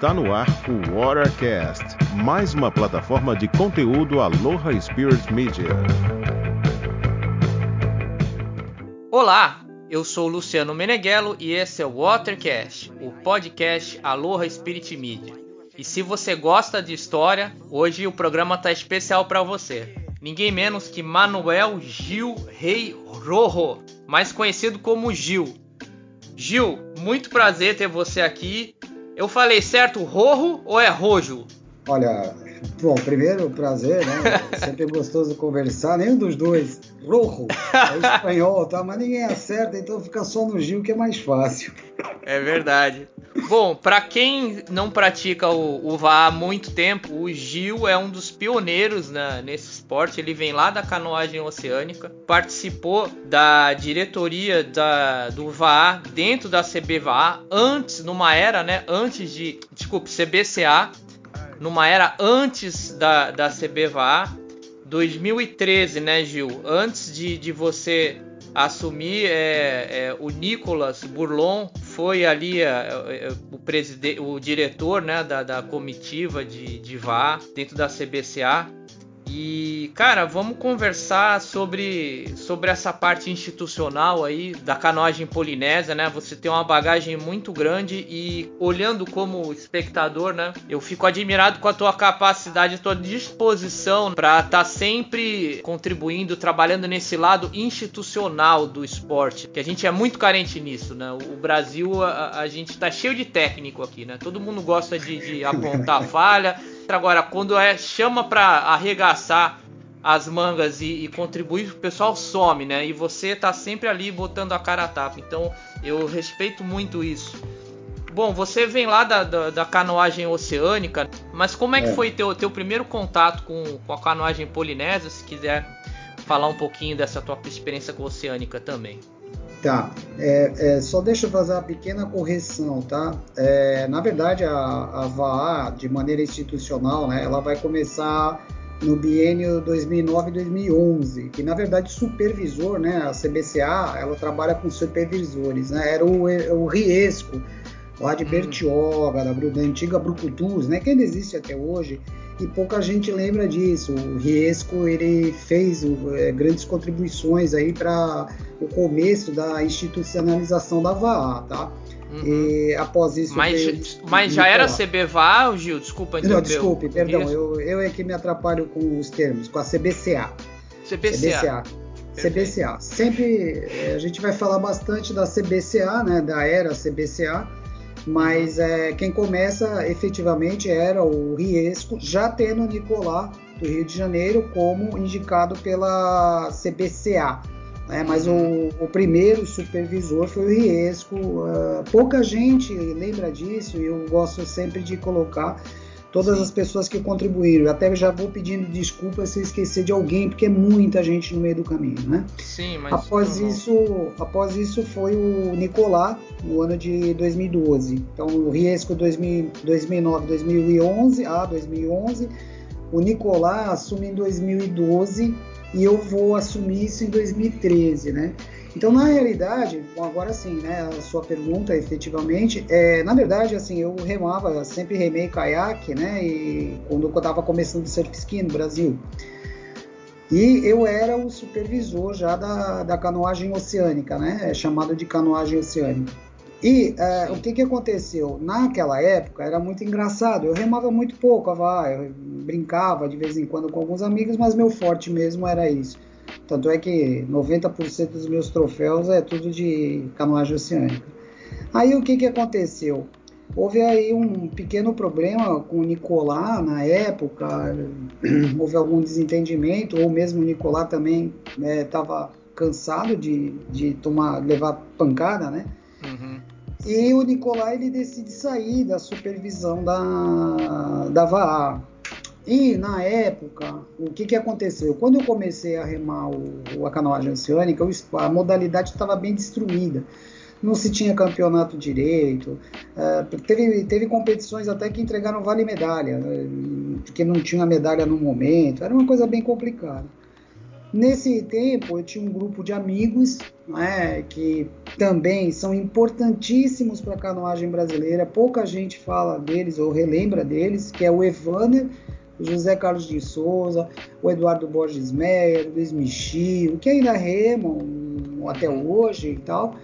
Está no ar o Watercast, mais uma plataforma de conteúdo Aloha Spirit Media. Olá, eu sou Luciano Meneghello e esse é o Watercast, o podcast Aloha Spirit Media. E se você gosta de história, hoje o programa está especial para você. Ninguém menos que Manuel Gil Rei Rojo, mais conhecido como Gil. Gil, muito prazer ter você aqui eu falei certo Rojo ou é Rojo? Olha, bom, primeiro prazer, né? Sempre gostoso conversar, nenhum dos dois. Rojo, é espanhol, tá? Mas ninguém acerta, então fica só no Gil que é mais fácil. É verdade. Bom, para quem não pratica o, o VA há muito tempo, o Gil é um dos pioneiros né, nesse esporte. Ele vem lá da canoagem oceânica, participou da diretoria da, do VA dentro da CBVA antes, numa era, né? Antes de, desculpe, CBCA, numa era antes da, da CBVA. 2013, né, Gil? Antes de, de você assumir, é, é, o Nicolas Burlon foi ali é, é, o, presidente, o diretor né, da, da comitiva de, de VA dentro da CBCA. E, cara, vamos conversar sobre, sobre essa parte institucional aí da canoagem polinésia, né? Você tem uma bagagem muito grande e olhando como espectador, né? Eu fico admirado com a tua capacidade, a tua disposição para estar tá sempre contribuindo, trabalhando nesse lado institucional do esporte, que a gente é muito carente nisso, né? O Brasil, a, a gente tá cheio de técnico aqui, né? Todo mundo gosta de, de apontar falha Agora, quando é chama para arregaçar as mangas e, e, contribuir, o pessoal some, né? E você tá sempre ali botando a cara a tapa. Então, eu respeito muito isso. Bom, você vem lá da, da, da canoagem oceânica, mas como é que é. foi teu, teu primeiro contato com, com a canoagem polinésia? Se quiser falar um pouquinho dessa tua experiência com a oceânica também. Tá, é, é, só deixa eu fazer uma pequena correção, tá? É, na verdade, a, a VAA, de maneira institucional, né, ela vai começar no biênio 2009-2011, que na verdade supervisor, né, a CBCA, ela trabalha com supervisores, né, era o, o Riesco, lá de hum. Bertioga, da, da antiga Brucutus, né, que ainda existe até hoje, e pouca gente lembra disso. O Riesco ele fez é, grandes contribuições aí para o começo da institucionalização da VAA, tá? Uhum. E após isso. Mas, mas já era CBVA, Gil? Desculpa, Não, desculpe, perdão, eu, eu é que me atrapalho com os termos, com a CBCA. CBCA. CBCA. CBCA. Sempre é, a gente vai falar bastante da CBCA, né, da era CBCA, mas é, quem começa efetivamente era o Riesco, já tendo o Nicolás do Rio de Janeiro como indicado pela CBCA. Né? Mas o, o, primeiro supervisor foi o Riesco. Uh, pouca gente lembra disso e eu gosto sempre de colocar todas Sim. as pessoas que contribuíram. Eu até já vou pedindo desculpas se esquecer de alguém, porque é muita gente no meio do caminho, né? Sim, mas após isso, após isso foi o Nicolás no ano de 2012. Então o Riesco 2000, 2009, 2011, a 2011, o Nicolás assume em 2012 e eu vou assumir isso em 2013, né? Então, na realidade, bom, agora sim, né, a sua pergunta, efetivamente, é, na verdade, assim, eu remava, sempre remei caiaque, né, e quando eu estava começando o surf ski no Brasil. E eu era o supervisor já da, da canoagem oceânica, né, é chamado de canoagem oceânica. E é, o que, que aconteceu? Naquela época era muito engraçado, eu remava muito pouco, eu brincava de vez em quando com alguns amigos, mas meu forte mesmo era isso tanto é que 90% dos meus troféus é tudo de canoagem oceânica. Aí o que, que aconteceu? Houve aí um pequeno problema com o Nicolás na época, houve algum desentendimento, ou mesmo o Nicolás também estava né, cansado de, de tomar, levar pancada, né? Uhum. E o Nicolás ele decide sair da supervisão da, da VAA. E na época, o que, que aconteceu? Quando eu comecei a remar o, a canoagem oceânica, a modalidade estava bem destruída. Não se tinha campeonato direito, uh, teve, teve competições até que entregaram vale medalha, né, porque não tinha medalha no momento, era uma coisa bem complicada. Nesse tempo, eu tinha um grupo de amigos né, que também são importantíssimos para a canoagem brasileira. Pouca gente fala deles ou relembra deles, que é o Evander, o José Carlos de Souza, o Eduardo Borges Meyer, o Luiz Michio, que ainda remam até hoje e tal.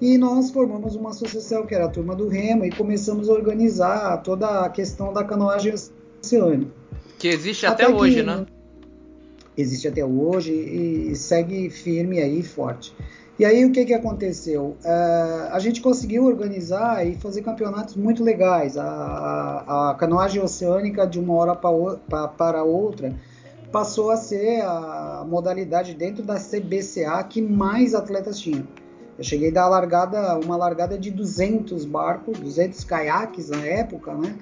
E nós formamos uma associação, que era a Turma do Remo, e começamos a organizar toda a questão da canoagem oceânica. Que existe até, até hoje, que, né? Existe até hoje e segue firme aí, forte. E aí o que, que aconteceu? Uh, a gente conseguiu organizar e fazer campeonatos muito legais. A, a, a canoagem oceânica de uma hora para outra passou a ser a modalidade dentro da CBCA que mais atletas tinham. Eu cheguei a dar largada, uma largada de 200 barcos, 200 caiaques na época, né?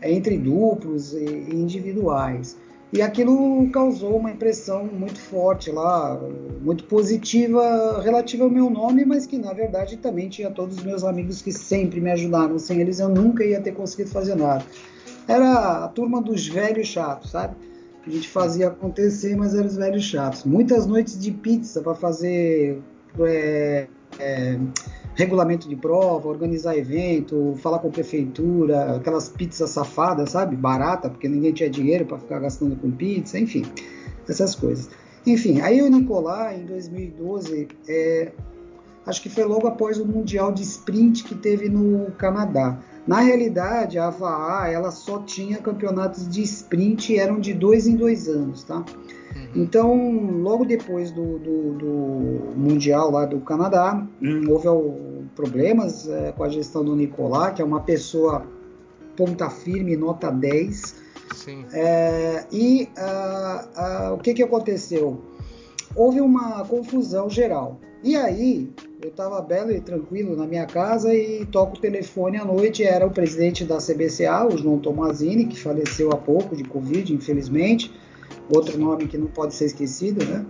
Entre duplos e individuais. E aquilo causou uma impressão muito forte lá, muito positiva relativa ao meu nome, mas que na verdade também tinha todos os meus amigos que sempre me ajudaram. Sem eles eu nunca ia ter conseguido fazer nada. Era a turma dos velhos chatos, sabe? A gente fazia acontecer, mas eram os velhos chatos. Muitas noites de pizza para fazer é, é, regulamento de prova, organizar evento, falar com a prefeitura, aquelas pizzas safadas, sabe? Barata, porque ninguém tinha dinheiro para ficar gastando com pizza, enfim, essas coisas. Enfim, aí o Nicolás, em 2012, é, acho que foi logo após o Mundial de Sprint que teve no Canadá. Na realidade, a AVA ela só tinha campeonatos de sprint e eram de dois em dois anos, tá? Então, logo depois do, do, do, Mundial lá do Canadá, hum, houve problemas é, com a gestão do Nicolás, que é uma pessoa ponta firme, nota 10. É, e o que, que aconteceu? Houve uma confusão geral. E aí, eu estava belo e tranquilo na minha casa e toco o telefone à noite. Era o presidente da CBCA, o João Tomazini, que faleceu há pouco de Covid, infelizmente outro nome que não pode ser esquecido, né?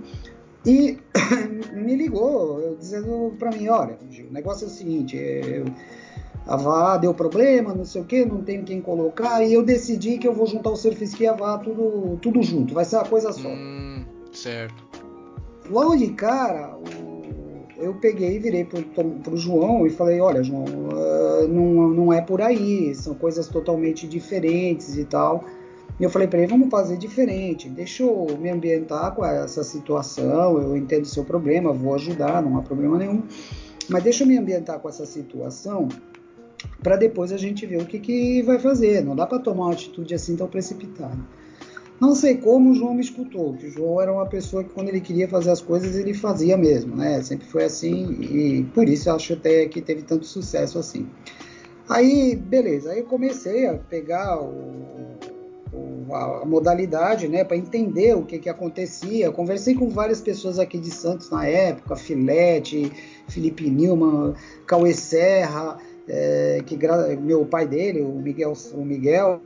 E me ligou, dizendo para mim, olha, o negócio é o seguinte, eu, a VA deu problema, não sei o que, não tem quem colocar, e eu decidi que eu vou juntar o Surf e a VA tudo, tudo junto, vai ser uma coisa só. Hum, certo. Logo de cara, eu peguei e virei pro, pro João e falei, olha, João, uh, não, não é por aí, são coisas totalmente diferentes e tal. E eu falei para ele, vamos fazer diferente, deixa eu me ambientar com essa situação, eu entendo o seu problema, vou ajudar, não há problema nenhum, mas deixa eu me ambientar com essa situação para depois a gente ver o que, que vai fazer, não dá para tomar uma atitude assim tão precipitada. Não sei como o João me escutou, que o João era uma pessoa que quando ele queria fazer as coisas ele fazia mesmo, né? Sempre foi assim e por isso eu acho até que teve tanto sucesso assim. Aí, beleza, aí eu comecei a pegar o, a, modalidade, né, para entender o que, que acontecia. conversei com várias pessoas aqui de Santos na época, Filete, Felipe Nilman, Cauê Serra, é, que meu pai dele, o Miguel, o Miguel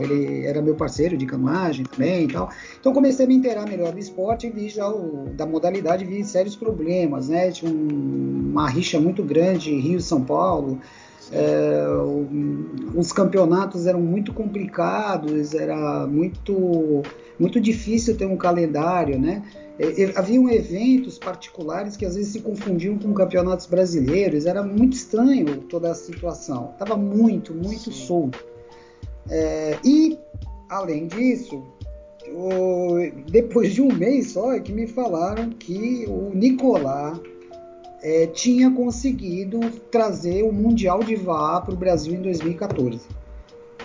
ele era meu parceiro de canoagem também e tal. Então comecei a me inteirar melhor do esporte e vi já o, da modalidade, vi sérios problemas, né? Tinha um, uma rixa muito grande Rio-São Paulo, é, os campeonatos eram muito complicados, era muito, muito difícil ter um calendário, né? É, haviam eventos particulares que às vezes se confundiam com campeonatos brasileiros, era muito estranho toda a situação, estava muito, muito Sim. solto. É, e, além disso, o, depois de um mês só é que me falaram que o Nicolás é, tinha conseguido trazer o Mundial de VAR para o Brasil em 2014.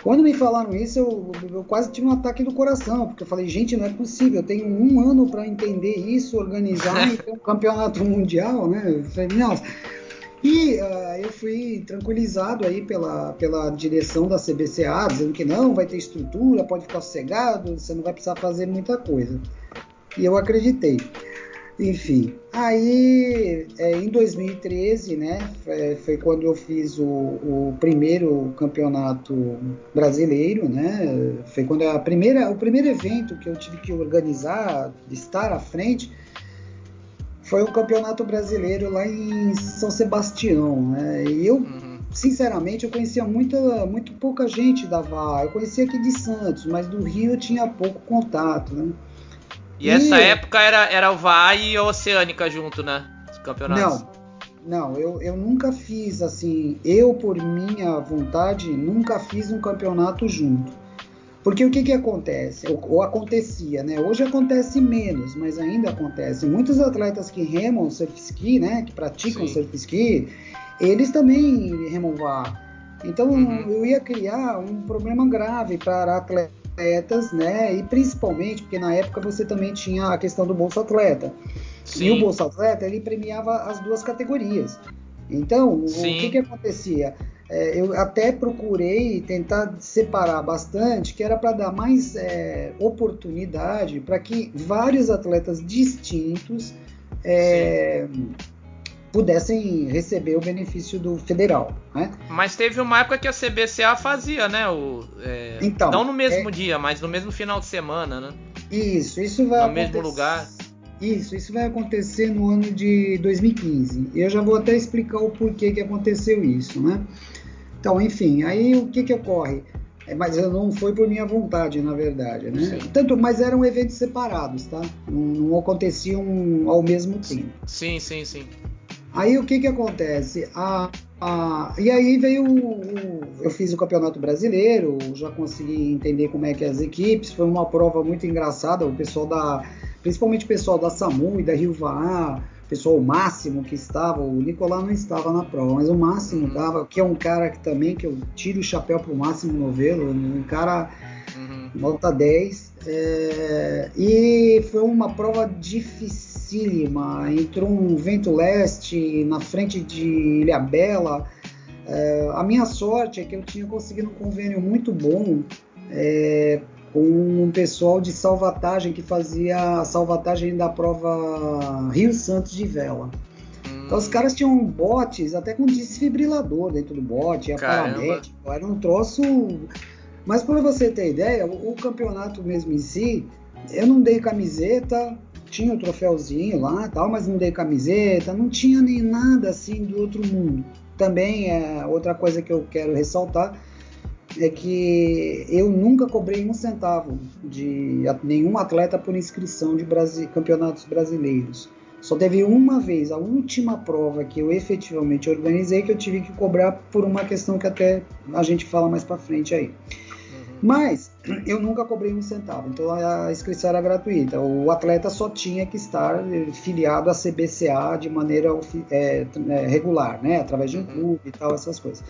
Quando me falaram isso, eu, eu, quase tive um ataque do coração, porque eu falei, gente, não é possível, eu tenho um ano para entender isso, organizar e um campeonato mundial, né? Falei, nossa. E uh, eu fui tranquilizado aí pela, pela direção da CBCA, dizendo que não, vai ter estrutura, pode ficar sossegado, você não vai precisar fazer muita coisa. E eu acreditei. Enfim, aí é, em 2013, né, é, foi quando eu fiz o, o, primeiro campeonato brasileiro, né, foi quando a primeira, o primeiro evento que eu tive que organizar, estar à frente, foi o campeonato brasileiro lá em São Sebastião, né, e eu, uhum. sinceramente, eu conhecia muita, muito pouca gente da VAR, eu conhecia aqui de Santos, mas do Rio eu tinha pouco contato, né. E, e essa época era, era o VAI e a Oceânica junto, né? Os campeonatos. Não, não, eu, eu nunca fiz assim, eu por minha vontade, nunca fiz um campeonato junto. Porque o que, que acontece? Ou, ou, acontecia, né? Hoje acontece menos, mas ainda acontece. Muitos atletas que remam surf ski, né? Que praticam Sim. surf ski, eles também remam VAR. Então uhum. eu ia criar um problema grave para atletas, né? E principalmente porque na época você também tinha a questão do bolsa atleta. Sim. E o Bolsa Atleta ele premiava as duas categorias. Então, Sim. o que, que acontecia? É, eu até procurei tentar separar bastante, que era para dar mais é, oportunidade para que vários atletas distintos é, pudessem receber o benefício do federal. Né? Mas teve uma época que a CBCA fazia, né? O, é, então, não no mesmo é dia, mas no mesmo final de semana, né? Isso, isso vai no acontecer. mesmo lugar. Isso, isso vai acontecer no ano de 2015. Eu já vou até explicar o porquê que aconteceu isso, né? Então, enfim, aí o que que ocorre? É, mas não foi por minha vontade, na verdade, né? Sim. Tanto, mas eram eventos separados, tá? Não, não, aconteciam ao mesmo tempo. Sim, sim, sim. Aí o que que acontece? A, a, e aí veio o, o, eu fiz o campeonato brasileiro, já consegui entender como é que é as equipes. Foi uma prova muito engraçada. O pessoal da principalmente o pessoal da SAMU e da Rio Vaá, pessoal Máximo que estava, o Nicolás não estava na prova, mas o Máximo estava, uhum. que é um cara que também que eu tiro o chapéu pro Máximo Novelo, um cara uhum. nota 10. É, e foi uma prova dificílima. Entrou um vento leste na frente de Ilhabela. É, a minha sorte é que eu tinha conseguido um convênio muito bom é, com um pessoal de salvatagem que fazia a salvatagem da prova Rio Santos de vela. Hum. Então os caras tinham botes até com desfibrilador dentro do bote, a paramédico, era um troço. Mas para você ter ideia, o, o, campeonato mesmo em si, eu não dei camiseta, tinha o um troféuzinho lá, tal, mas não dei camiseta, não tinha nem nada assim do outro mundo. Também é outra coisa que eu quero ressaltar é que eu nunca cobrei um centavo de nenhum atleta por inscrição de campeonatos brasileiros. Só teve uma vez, a última prova que eu efetivamente organizei, que eu tive que cobrar por uma questão que até a gente fala mais para frente aí. Mas eu nunca cobrei um centavo, então a inscrição era gratuita. O atleta só tinha que estar filiado à CBCA de maneira é, é, regular, né? Através de um uhum. clube e tal, essas coisas.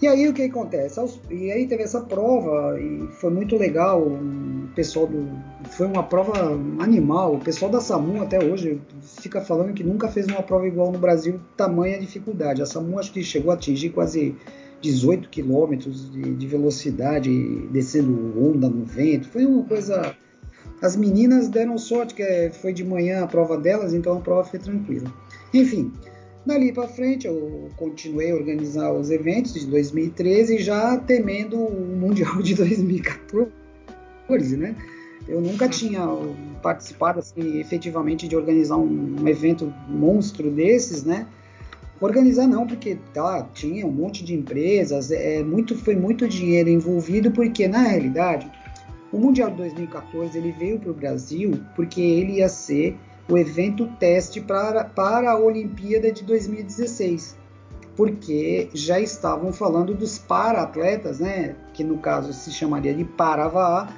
E aí o que acontece? E aí teve essa prova e foi muito legal. O pessoal do. Foi uma prova animal. O pessoal da SAMU até hoje fica falando que nunca fez uma prova igual no Brasil, tamanha dificuldade. A SAMU acho que chegou a atingir quase 18 quilômetros de, de velocidade, descendo onda no vento. Foi uma coisa. As meninas deram sorte que foi de manhã a prova delas, então a prova foi tranquila. Enfim, Dali para frente, eu continuei a organizar os eventos de 2013, já temendo o Mundial de 2014, né? Eu nunca tinha participado assim, efetivamente de organizar um, um evento monstro desses, né? Organizar não, porque tá, tinha um monte de empresas, é, muito, foi muito dinheiro envolvido, porque na realidade o Mundial de 2014 ele veio para o Brasil porque ele ia ser o evento teste para, para a Olimpíada de 2016, porque já estavam falando dos para-atletas, né, que no caso se chamaria de Paravá,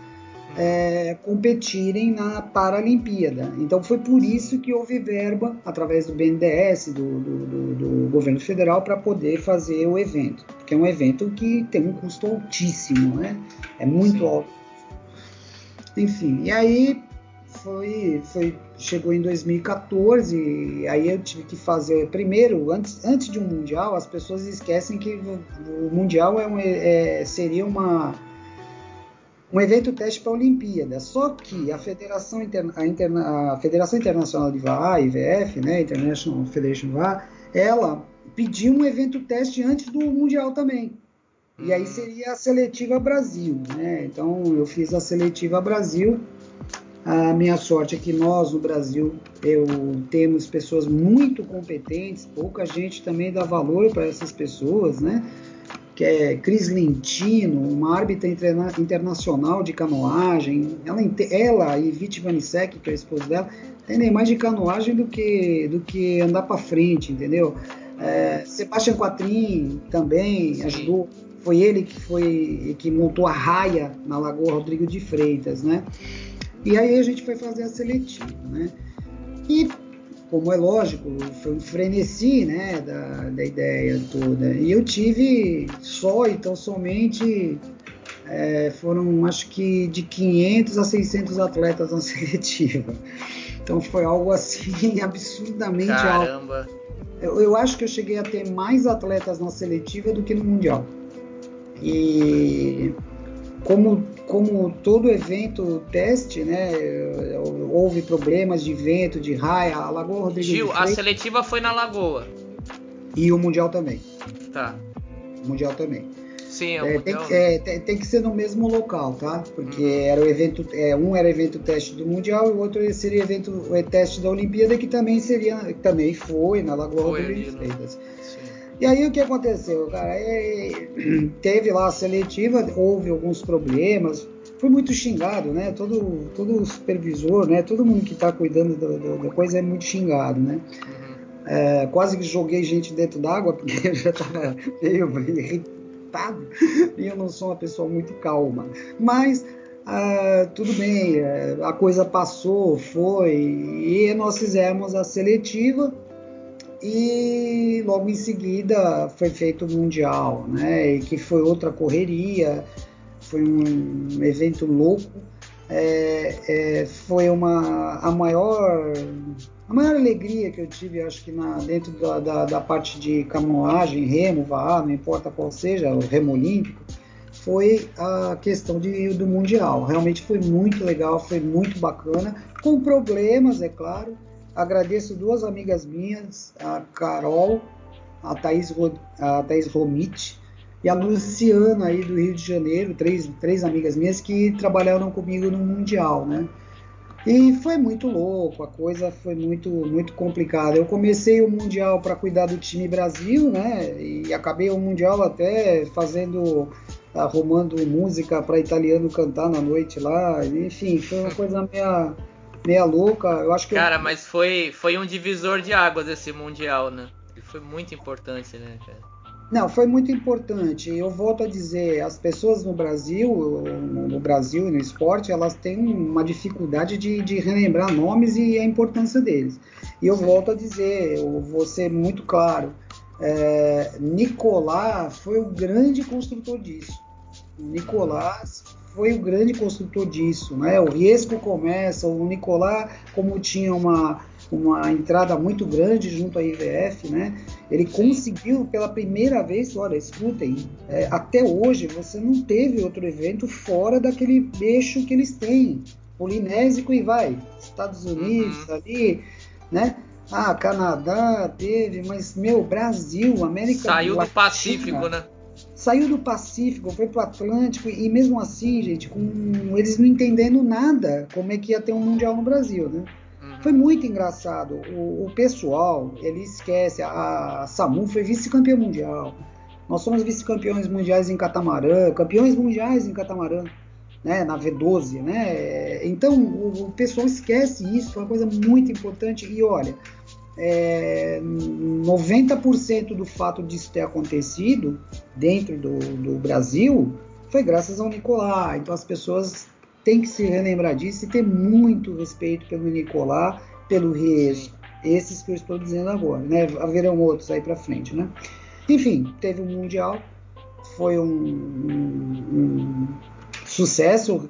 é, competirem na Paralimpíada. Então foi por isso que houve verba através do BNDES, do, do, do, do governo federal, para poder fazer o evento, porque é um evento que tem um custo altíssimo, né? É muito Sim. alto. Enfim, e aí foi, foi chegou em 2014, aí eu tive que fazer primeiro, antes, antes de um mundial, as pessoas esquecem que o, mundial é, um, é seria uma um evento teste para a Olimpíada. Só que a Federação, Interna, a, Interna, a Federação Internacional de VAR, IVF, né, International Federation VAR, ela pediu um evento teste antes do mundial também. E aí hum. seria a seletiva Brasil, né? Então eu fiz a seletiva Brasil a minha sorte é que nós no Brasil eu, temos pessoas muito competentes, pouca gente também dá valor para essas pessoas, né? Que é Cris Lentino, uma árbitra interna internacional de canoagem. Ela, ela e Viti Vanisek, que é a esposa dela, entendem mais de canoagem do que, do que andar para frente, entendeu? É, Sebastian Quatrin também ajudou. Foi ele que foi que montou a raia na Lagoa Rodrigo de Freitas, né? E aí a gente foi fazer a seletiva, né? E como é lógico, foi um frenesi, né, da, da ideia toda. E eu tive só, então somente é, foram acho que de 500 a 600 atletas na seletiva. Então foi algo assim absurdamente Caramba. alto. Eu, eu acho que eu cheguei a ter mais atletas na seletiva do que no mundial. E como, como todo evento teste, né, houve problemas de vento, de raia, a Lagoa Rodrigo Gil, a seletiva foi na Lagoa. E o Mundial também. Tá. O Mundial também. Sim, é, tem, que, é, tem, tem, que ser no mesmo local, tá? Porque hum. era o evento, é, um era evento teste do Mundial e o outro seria evento é, teste da Olimpíada, que também seria, também foi na Lagoa foi Rodrigo Freitas. E aí o que aconteceu, cara? É, teve lá a seletiva, houve alguns problemas, foi muito xingado, né? Todo, todo supervisor, né? Todo mundo que está cuidando da, da, coisa é muito xingado, né? Uhum. É, quase que joguei gente dentro d'água porque eu já estava meio irritado e eu não sou uma pessoa muito calma. Mas ah, tudo bem, é, a coisa passou, foi e nós fizemos a seletiva e logo em seguida foi feito o Mundial, né? E que foi outra correria, foi um evento louco, é, é, foi uma a maior a maior alegria que eu tive, acho que na, dentro da, da, da parte de canoagem, remo, vá, não importa qual seja, o remo olímpico, foi a questão de, do Mundial. Realmente foi muito legal, foi muito bacana, com problemas, é claro, Agradeço duas amigas minhas, a Carol, a Thaís, a Thaís Romit e a Luciana aí do Rio de Janeiro, três, três amigas minhas que trabalharam comigo no Mundial, né? E foi muito louco, a coisa foi muito muito complicada. Eu comecei o mundial para cuidar do time Brasil, né? E acabei o mundial até fazendo arrumando música para italiano cantar na noite lá. Enfim, foi uma coisa meia meia louca. Eu acho que cara, eu... mas foi foi um divisor de águas esse mundial, né? Ele foi muito importante, né, cara? Não, foi muito importante. Eu volto a dizer, as pessoas no Brasil, no Brasil e no esporte, elas têm uma dificuldade de, de relembrar nomes e a importância deles. E eu volto a dizer, eu vou ser muito claro, é, Nicolás foi o grande construtor disso. Nicolás foi o grande construtor disso, né? O Riesco começa, o Nicolás, como tinha uma, uma entrada muito grande junto à IVF, né? Ele conseguiu pela primeira vez, olha, escutem, é, até hoje você não teve outro evento fora daquele eixo que eles têm, polinésico e vai, Estados Unidos uhum. ali, né? Ah, Canadá teve, mas meu Brasil, América Saiu Latina, do Pacífico, né? Saiu do Pacífico, foi para o Atlântico e mesmo assim, gente, com eles não entendendo nada como é que ia ter um mundial no Brasil, né? Uhum. Foi muito engraçado. O, o, pessoal, ele esquece. A, a Samu foi vice-campeã mundial. Nós somos vice-campeões mundiais em catamarã, campeões mundiais em catamarã, né, na V12, né? Então o, o pessoal esquece isso, é uma coisa muito importante. E olha, é, 90% do fato disso ter acontecido dentro do, do, Brasil foi graças ao Nicolás. Então as pessoas têm que se relembrar disso e ter muito respeito pelo Nicolás, pelo Reis, esses que eu estou dizendo agora, né? Haverão outros aí para frente, né? Enfim, teve um mundial, foi um, um, um sucesso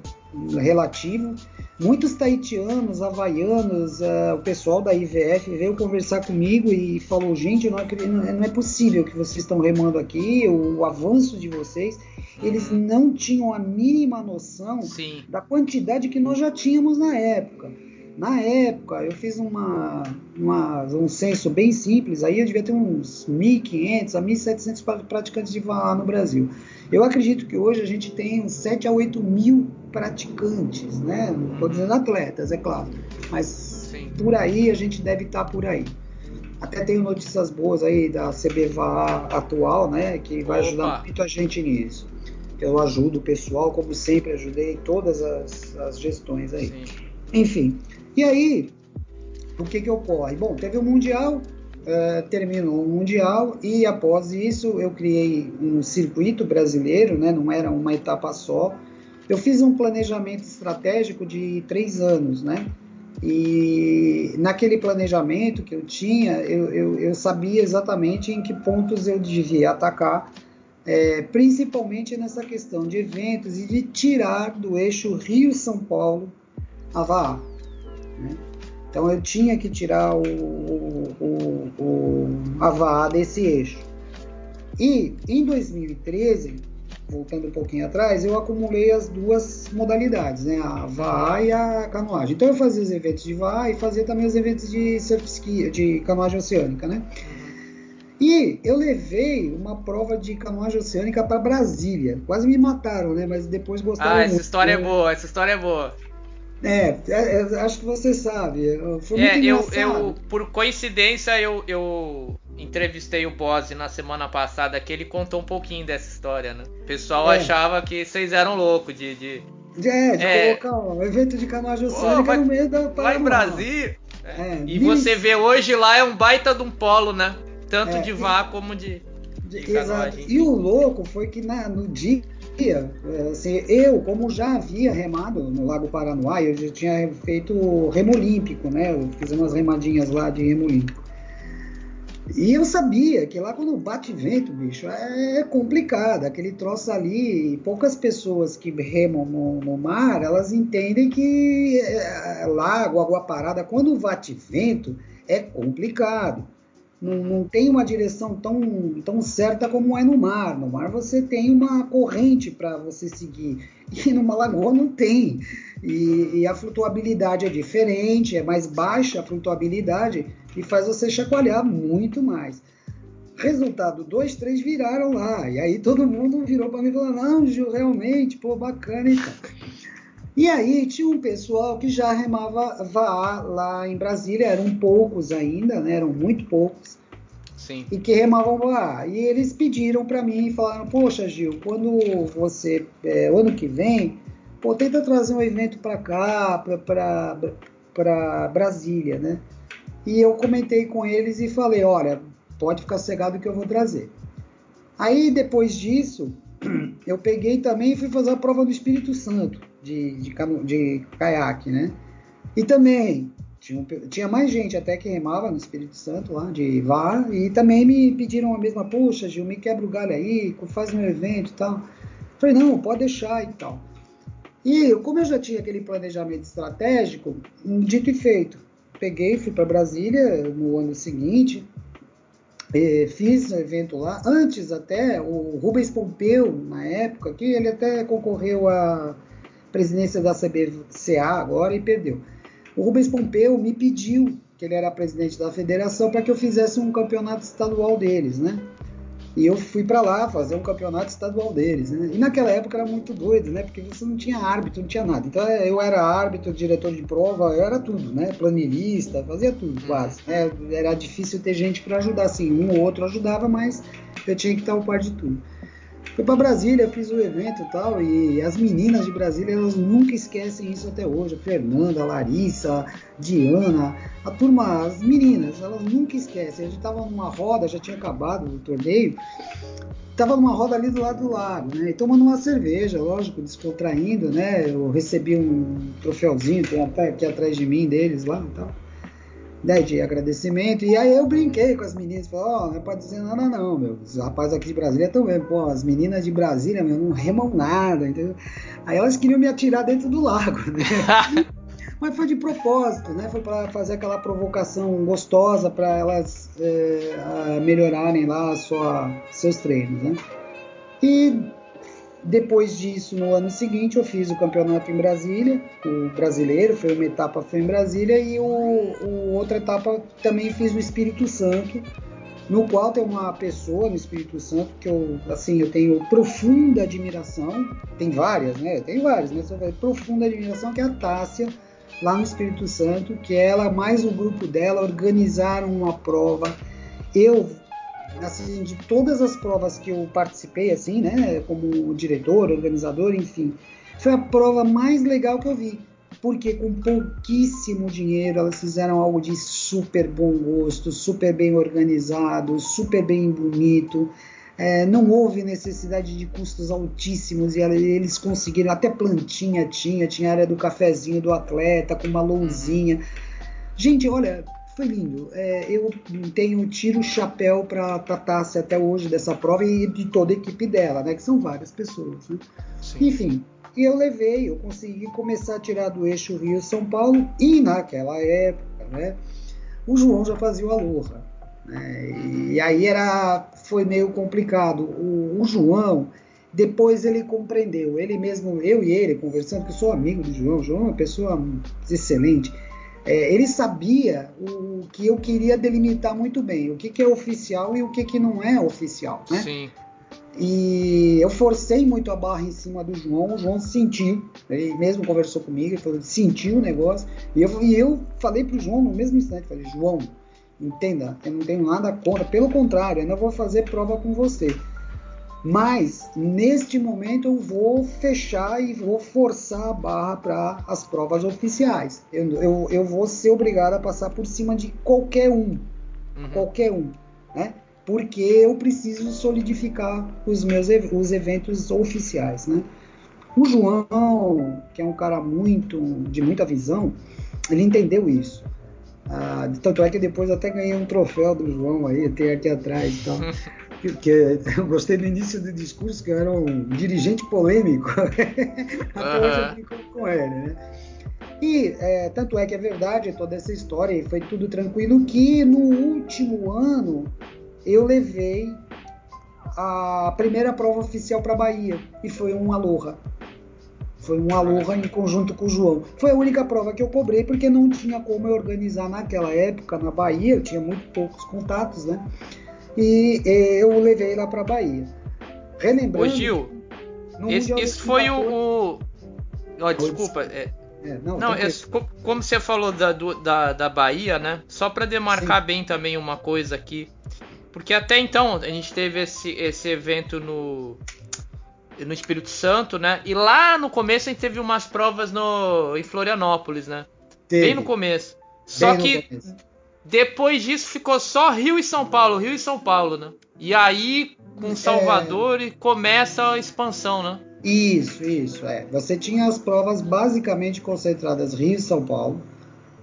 relativo Muitos taitianos, havaianos, uh, o pessoal da IVF veio conversar comigo e falou: gente, não é, não é possível que vocês estão remando aqui, o, o avanço de vocês. Eles uhum. não tinham a mínima noção Sim. da quantidade que nós já tínhamos na época. Na época, eu fiz uma, uma, um censo bem simples, aí eu devia ter uns 1.500 a 1.700 praticantes de VA no Brasil. Eu acredito que hoje a gente tem uns 7 a 8 mil praticantes, né? Não estou dizendo atletas, é claro, mas Sim. por aí a gente deve estar tá por aí. Até tenho notícias boas aí da CBVA atual, né? Que vai Opa. ajudar muito a gente nisso. Eu ajudo o pessoal, como sempre ajudei todas as, as gestões aí. Sim. Enfim. E aí, o que que ocorre? Bom, teve o Mundial, uh, terminou o Mundial e após isso eu criei um circuito brasileiro, né? Não era uma etapa só. Eu fiz um planejamento estratégico de três anos, né? E naquele planejamento que eu tinha, eu, eu, eu sabia exatamente em que pontos eu devia atacar, é, principalmente nessa questão de eventos e de tirar do eixo Rio-São Paulo-Avaá. Né? Então eu tinha que tirar o, o, o, o desse eixo. E em 2013 voltando um pouquinho atrás, eu acumulei as duas modalidades, né? A VAA e a canoagem. Então eu fazia os eventos de VAA e fazia também os eventos de surf ski, de canoagem oceânica, né? E eu levei uma prova de canoagem oceânica para Brasília. Quase me mataram, né? Mas depois gostaram. Ah, essa história é boa, essa história é boa. É, é, é acho que você sabe. Foi é, muito eu, eu, por coincidência, eu, eu entrevistei o Bose na semana passada que ele contou um pouquinho dessa história, né? O pessoal é. achava que vocês eram loucos de. de... É, de é. colocar um evento de canoagem oceânica no meio da Lá em Brasília. É, e mil... você vê hoje lá é um baita de um polo, né? Tanto é, de vá e... como de, de Exato. E o louco foi que na, no dia Assim, eu, como já havia remado no Lago Paranoá, eu já tinha feito remo olímpico, né? Eu fiz umas remadinhas lá de remo olímpico. E eu sabia que lá quando bate vento, bicho, é complicado. Aquele troço ali, poucas pessoas que remam no, no mar, elas entendem que é, lago, água parada, quando bate vento, é complicado. Não, não, tem uma direção tão, tão certa como é no mar. No mar você tem uma corrente para você seguir. E numa lagoa não tem. E, e, a flutuabilidade é diferente, é mais baixa a flutuabilidade e faz você chacoalhar muito mais. Resultado, dois, três viraram lá. E aí todo mundo virou para mim e falou: Não, Gil, realmente, pô, bacana então. E aí tinha um pessoal que já remava VAA lá em Brasília, eram poucos ainda, né? Eram muito poucos. Sim. E que remavam VAA. E eles pediram para mim e falaram: Poxa, Gil, quando você, é, ano que vem, pô, tenta trazer um evento para cá, para Brasília, né? E eu comentei com eles e falei: olha, pode ficar cegado que eu vou trazer. Aí depois disso, eu peguei também e fui fazer a prova do Espírito Santo de, de, de caiaque, né? E também tinha, tinha, mais gente até que remava no Espírito Santo lá, de VAR, e também me pediram a mesma, puxa, Gil, me quebra o galho aí, faz meu evento e tal. Falei, não, pode deixar e tal. E como eu já tinha aquele planejamento estratégico, dito e feito, peguei, fui para Brasília no ano seguinte, fiz um evento lá. Antes até, o Rubens Pompeu, na época, que ele até concorreu à presidência da CBCA agora e perdeu. O Rubens Pompeu me pediu, que ele era presidente da federação, para que eu fizesse um campeonato estadual deles, né? E eu fui para lá fazer um campeonato estadual deles. Né? E naquela época era muito doido, né? Porque você não tinha árbitro, não tinha nada. Então é, eu era árbitro, diretor de prova, eu era tudo, né? Planilista, fazia tudo quase. Né? Era difícil ter gente para ajudar, assim. Um ou outro ajudava, mas eu tinha que estar ao par de tudo. Fui para Brasília, fiz o evento e tal, e as meninas de Brasília, elas nunca esquecem isso até hoje. A Fernanda, a Larissa, a Diana, a turma, as meninas, elas nunca esquecem. A gente tava numa roda, já tinha acabado o torneio, tava numa roda ali do lado do lago, né? E tomando uma cerveja, lógico, descontraindo, né? Eu recebi um troféuzinho, tem até aqui atrás de mim deles lá e tal né, de agradecimento. E aí eu brinquei com as meninas, falei, ó, oh, não é pra dizer nada não, meu. Os rapazes aqui de Brasília também, pô, as meninas de Brasília, meu, não remam nada, entendeu? Aí elas queriam me atirar dentro do lago, né? Mas foi de propósito, né? Foi para fazer aquela provocação gostosa para elas é, melhorarem lá sua, seus treinos, né? E depois disso, no ano seguinte, eu fiz o campeonato em Brasília, o brasileiro, foi uma etapa foi em Brasília, e o, o outra etapa também fiz no Espírito Santo, no qual tem uma pessoa no Espírito Santo que eu, assim, eu tenho profunda admiração, tem várias, né? Tem várias, mas eu tenho profunda admiração, que é a Tássia lá no Espírito Santo, que ela mais o grupo dela organizaram uma prova. Eu assim, de todas as provas que eu participei, assim, né, como diretor, organizador, enfim, foi a prova mais legal que eu vi. Porque com pouquíssimo dinheiro elas fizeram algo de super bom gosto, super bem organizado, super bem bonito. É, não houve necessidade de custos altíssimos e eles conseguiram, até plantinha tinha, tinha área do cafezinho do atleta, com uma lousinha. Gente, olha, foi lindo. É, eu tenho tiro o chapéu para a Tassi até hoje dessa prova e de toda a equipe dela, né? Que são várias pessoas. Né? Enfim, e eu levei, eu consegui começar a tirar do eixo Rio-São Paulo e naquela época, né? O João já fazia o Aloha. Né? E aí era, foi meio complicado. O, o João, depois ele compreendeu, ele mesmo, eu e ele conversando, que eu sou amigo do João, o João é uma pessoa excelente é, ele sabia o que eu queria delimitar muito bem, o que, que é oficial e o que, que não é oficial, né? Sim. E eu forcei muito a barra em cima do João, o João sentiu, ele mesmo conversou comigo, ele falou, sentiu o negócio, e eu, e eu falei pro João no mesmo instante, falei, João, entenda, eu não tenho nada contra, pelo contrário, eu ainda vou fazer prova com você. Mas neste momento eu vou fechar e vou forçar a barra para as provas oficiais. Eu, eu, eu, vou ser obrigado a passar por cima de qualquer um, uhum. qualquer um, né? Porque eu preciso solidificar os meus os eventos oficiais, né? O João, que é um cara muito de muita visão, ele entendeu isso. Ah, tanto é que depois até ganhei um troféu do João aí, tem aqui atrás e tal. que eu gostei do início do discurso, que eu era um dirigente polêmico. Até hoje eu fico com ele, né? E é, tanto é que é verdade toda essa história, e foi tudo tranquilo, que no último ano eu levei a primeira prova oficial para Bahia, e foi um Aloha. Foi um Aloha em conjunto com o João. Foi a única prova que eu cobrei, porque não tinha como eu organizar naquela época na Bahia, eu tinha muito poucos contatos, né? E eu levei lá para Bahia. Relembrando. Ô Gil, esse, esse foi o. o... Oh, desculpa. É... É, não, não é, como você falou da, do, da, da Bahia, né? Só para demarcar Sim. bem também uma coisa aqui. Porque até então a gente teve esse, esse evento no, no Espírito Santo, né? E lá no começo a gente teve umas provas no, em Florianópolis, né? Teve. Bem no começo. Só bem que. Depois disso ficou só Rio e São Paulo, Rio e São Paulo, né? E aí com é. Salvador é... começa a expansão, né? Isso, isso, é. Você tinha as provas basicamente concentradas Rio e São Paulo.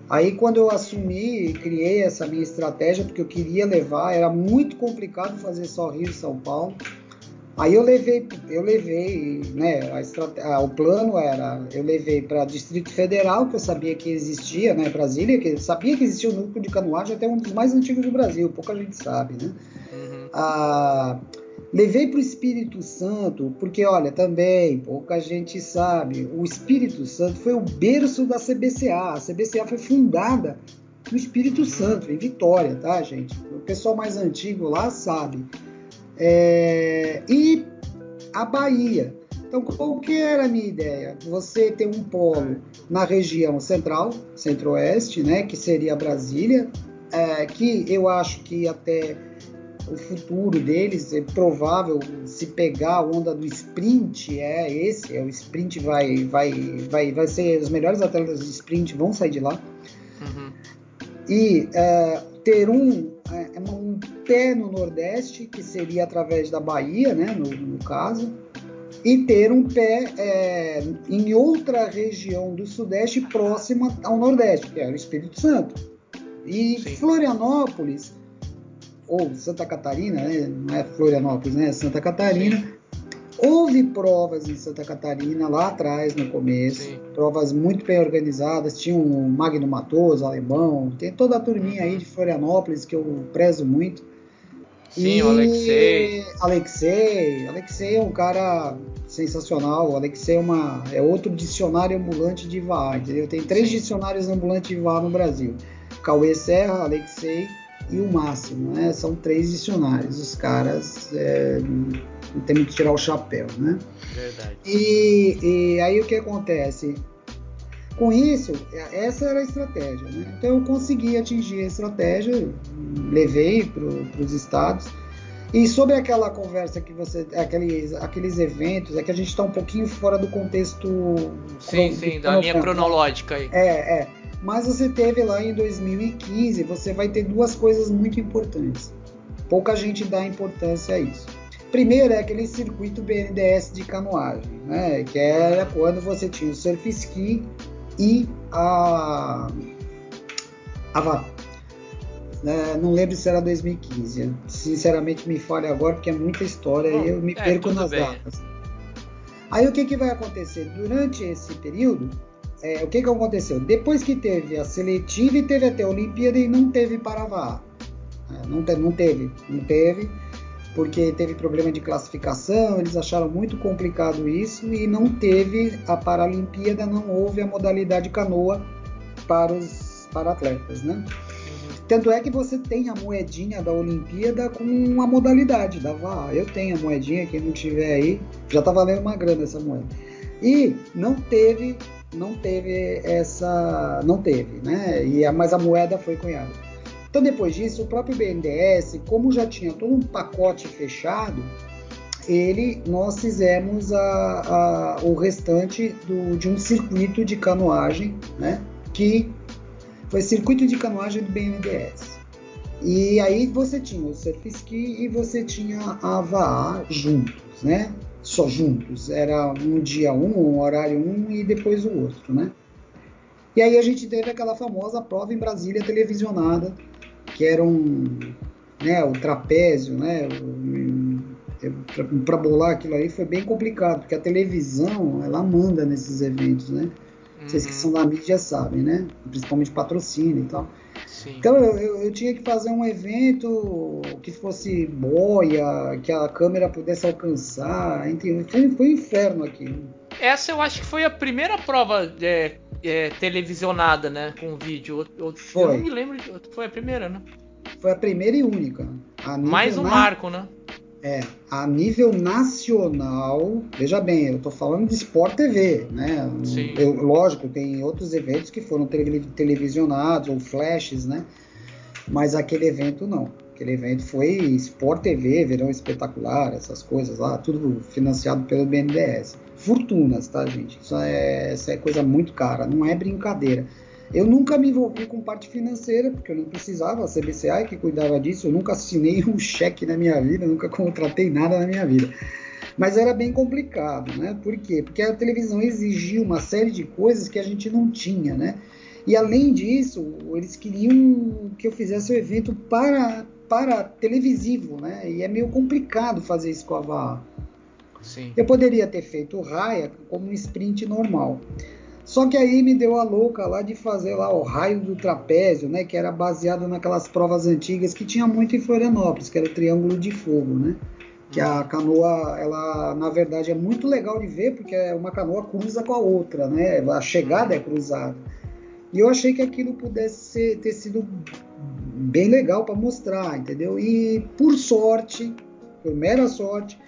Aí quando eu assumi e criei essa minha estratégia, porque eu queria levar, era muito complicado fazer só Rio e São Paulo. Aí eu levei, eu levei, né, a o plano era, eu levei para Distrito Federal, que eu sabia que existia, né, Brasília, que eu sabia que existia o núcleo de canoagem, até um dos mais antigos do Brasil, pouca gente sabe, né. Uhum. Ah, levei para o Espírito Santo, porque olha, também pouca gente sabe, o Espírito Santo foi o berço da CBCA, a CBCA foi fundada no Espírito uhum. Santo, em Vitória, tá, gente? O pessoal mais antigo lá sabe. É, e a Bahia. Então, qual que era a minha ideia? Você ter um polo na região central, centro-oeste, né, que seria Brasília, é, que eu acho que até o futuro deles é provável se pegar a onda do sprint é esse, é o sprint vai vai vai vai ser os melhores atletas de sprint vão sair de lá uhum. e é, ter um é, é um pé no Nordeste, que seria através da Bahia, né, no, no caso, e ter um pé é, em outra região do Sudeste próxima ao Nordeste, que é o Espírito Santo. E Sim. Florianópolis, ou Santa Catarina, né, não é Florianópolis, né, é Santa Catarina, Sim. Houve provas em Santa Catarina lá atrás, no começo, Sim. provas muito bem organizadas. Tinha o Magno Matoso, alemão, tem toda a turminha aí de Florianópolis que eu prezo muito. Sim, e... o Alexei. Alexei. Alexei é um cara sensacional. O Alexei é, uma, é outro dicionário ambulante de VAR, entendeu? Tem três Sim. dicionários ambulantes de VAR no Brasil. Cauê Serra, Alexei e o Máximo, né? São três dicionários. Os caras é, temos que tirar o chapéu, né? Verdade. E, e aí o que acontece? Com isso, essa era a estratégia. Né? Então eu consegui atingir a estratégia, levei para os estados. E sobre aquela conversa que você. Aqueles, aqueles eventos, é que a gente está um pouquinho fora do contexto. Sim, sim, da linha cronológica aí. É, é. Mas você teve lá em 2015, você vai ter duas coisas muito importantes. Pouca gente dá importância a isso. Primeiro é aquele circuito BNDS de canoagem, né? Que era quando você tinha o surf ski e a. a né? Não lembro se era 2015. Sinceramente me falha agora porque é muita história e eu me é, perco nas bem. datas. Aí o que, que vai acontecer? Durante esse período, é, o que, que aconteceu? Depois que teve a seletiva e teve até a Olimpíada e não teve Paravá. É, não, te, não teve, não teve, porque teve problema de classificação, eles acharam muito complicado isso e não teve a Paralimpíada, não houve a modalidade canoa para os para atletas, né? Tanto é que você tem a moedinha da Olimpíada com uma modalidade da VAR. Eu tenho a moedinha, quem não tiver aí, já tá valendo uma grana essa moeda. E não teve, não teve essa, não teve, né? E a, mas a moeda foi cunhada. Então depois disso, o próprio BNDES, como já tinha todo um pacote fechado, ele nós fizemos a, a, o restante do, de um circuito de canoagem, né? Que foi circuito de canoagem do BNDES. E aí você tinha o surf ski e você tinha a VAA juntos, né? Só juntos. Era um dia um, um horário um e depois o outro, né? E aí a gente teve aquela famosa prova em Brasília televisionada, que era um, né, o trapézio, né? Para bolar aquilo aí foi bem complicado, porque a televisão ela manda nesses eventos, né? Vocês que são da mídia sabem, né? Principalmente patrocínio e tal. Sim. Então eu, eu, eu, tinha que fazer um evento que fosse boia, que a câmera pudesse alcançar. Enfim, foi, foi um inferno aqui. Essa eu acho que foi a primeira prova é, é, televisionada, né? Com vídeo. Eu, foi. eu não me lembro de. Foi a primeira, né? Foi a primeira e única. Mais um na... marco, né? É, a nível nacional, veja bem, eu estou falando de Sport TV, né? Sim. Eu, lógico, tem outros eventos que foram televisionados ou flashes, né? Mas aquele evento não. Aquele evento foi Sport TV, Verão Espetacular, essas coisas lá, tudo financiado pelo BNDES. Fortunas, tá, gente? Isso é, isso é coisa muito cara, não é brincadeira. Eu nunca me envolvi com parte financeira, porque eu não precisava, a CBCA que cuidava disso, eu nunca assinei um cheque na minha vida, nunca contratei nada na minha vida. Mas era bem complicado, né? Por quê? Porque a televisão exigia uma série de coisas que a gente não tinha, né? E além disso, eles queriam que eu fizesse o evento para, para televisivo, né? E é meio complicado fazer isso com a VAR. Eu poderia ter feito o Raia como um sprint normal. Só que aí me deu a louca lá de fazer lá o raio do trapézio, né? Que era baseado naquelas provas antigas que tinha muito em Florianópolis, que era o Triângulo de Fogo, né? Que a canoa, ela na verdade é muito legal de ver, porque uma canoa cruza com a outra, né? A chegada é cruzada. E eu achei que aquilo pudesse ser, ter sido bem legal para mostrar, entendeu? E por sorte, por mera sorte,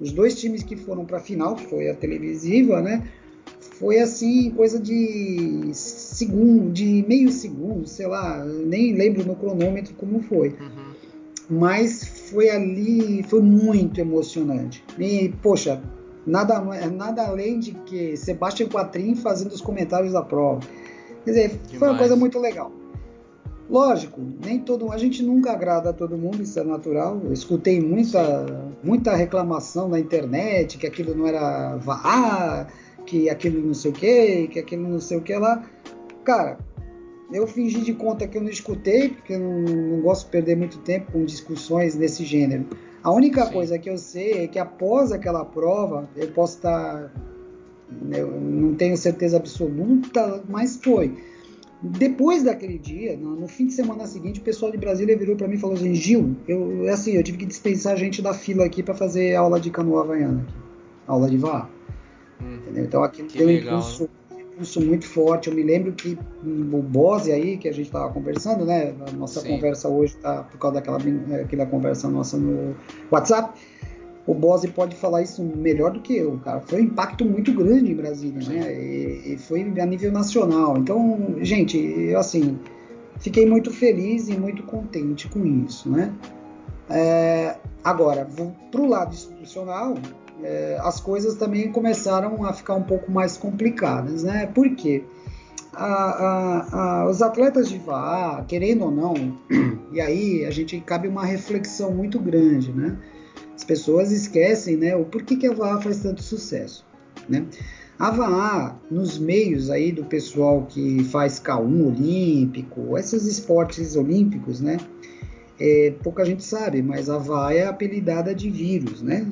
os dois times que foram para a final, que foi a televisiva, né? foi assim, coisa de segundo, de meio segundo, sei lá, nem lembro no cronômetro como foi. Uhum. Mas foi ali, foi muito emocionante. E, poxa, nada, nada além de que Sebastião Quatrin fazendo os comentários da prova. Quer dizer, Demais. foi uma coisa muito legal. Lógico, nem todo a gente nunca agrada a todo mundo, isso é natural. Eu escutei muita, muita reclamação na internet que aquilo não era ah, que aquilo não sei o que, que aquilo não sei o que lá. Cara, eu fingi de conta que eu não escutei, porque eu não, não gosto de perder muito tempo com discussões desse gênero. A única Sim. coisa que eu sei é que após aquela prova, eu posso estar. Eu não tenho certeza absoluta, mas foi. Depois daquele dia, no, no fim de semana seguinte, o pessoal de Brasília virou para mim e falou assim: Gil, eu, assim, eu tive que dispensar a gente da fila aqui para fazer aula de canoa havaiana, aqui, aula de vá. Entendeu? Então aquilo que deu um impulso, impulso, muito forte. Eu me lembro que o Bose aí, que a gente estava conversando, né? A nossa Sim. conversa hoje está por causa daquela aquela conversa nossa no WhatsApp. O Bose pode falar isso melhor do que eu, cara. Foi um impacto muito grande em Brasília, né? E, e, foi a nível nacional. Então, gente, eu assim, fiquei muito feliz e muito contente com isso, né? É, agora, para o lado institucional, é, as coisas também começaram a ficar um pouco mais complicadas, né? Por quê? A, a, a, os atletas de VAR, querendo ou não, e aí a gente cabe uma reflexão muito grande, né? As pessoas esquecem, né, o porquê que a VAR faz tanto sucesso, né? A VAR, nos meios aí do pessoal que faz K1 olímpico, esses esportes olímpicos, né? É, pouca gente sabe, mas a VAR é apelidada de vírus, né?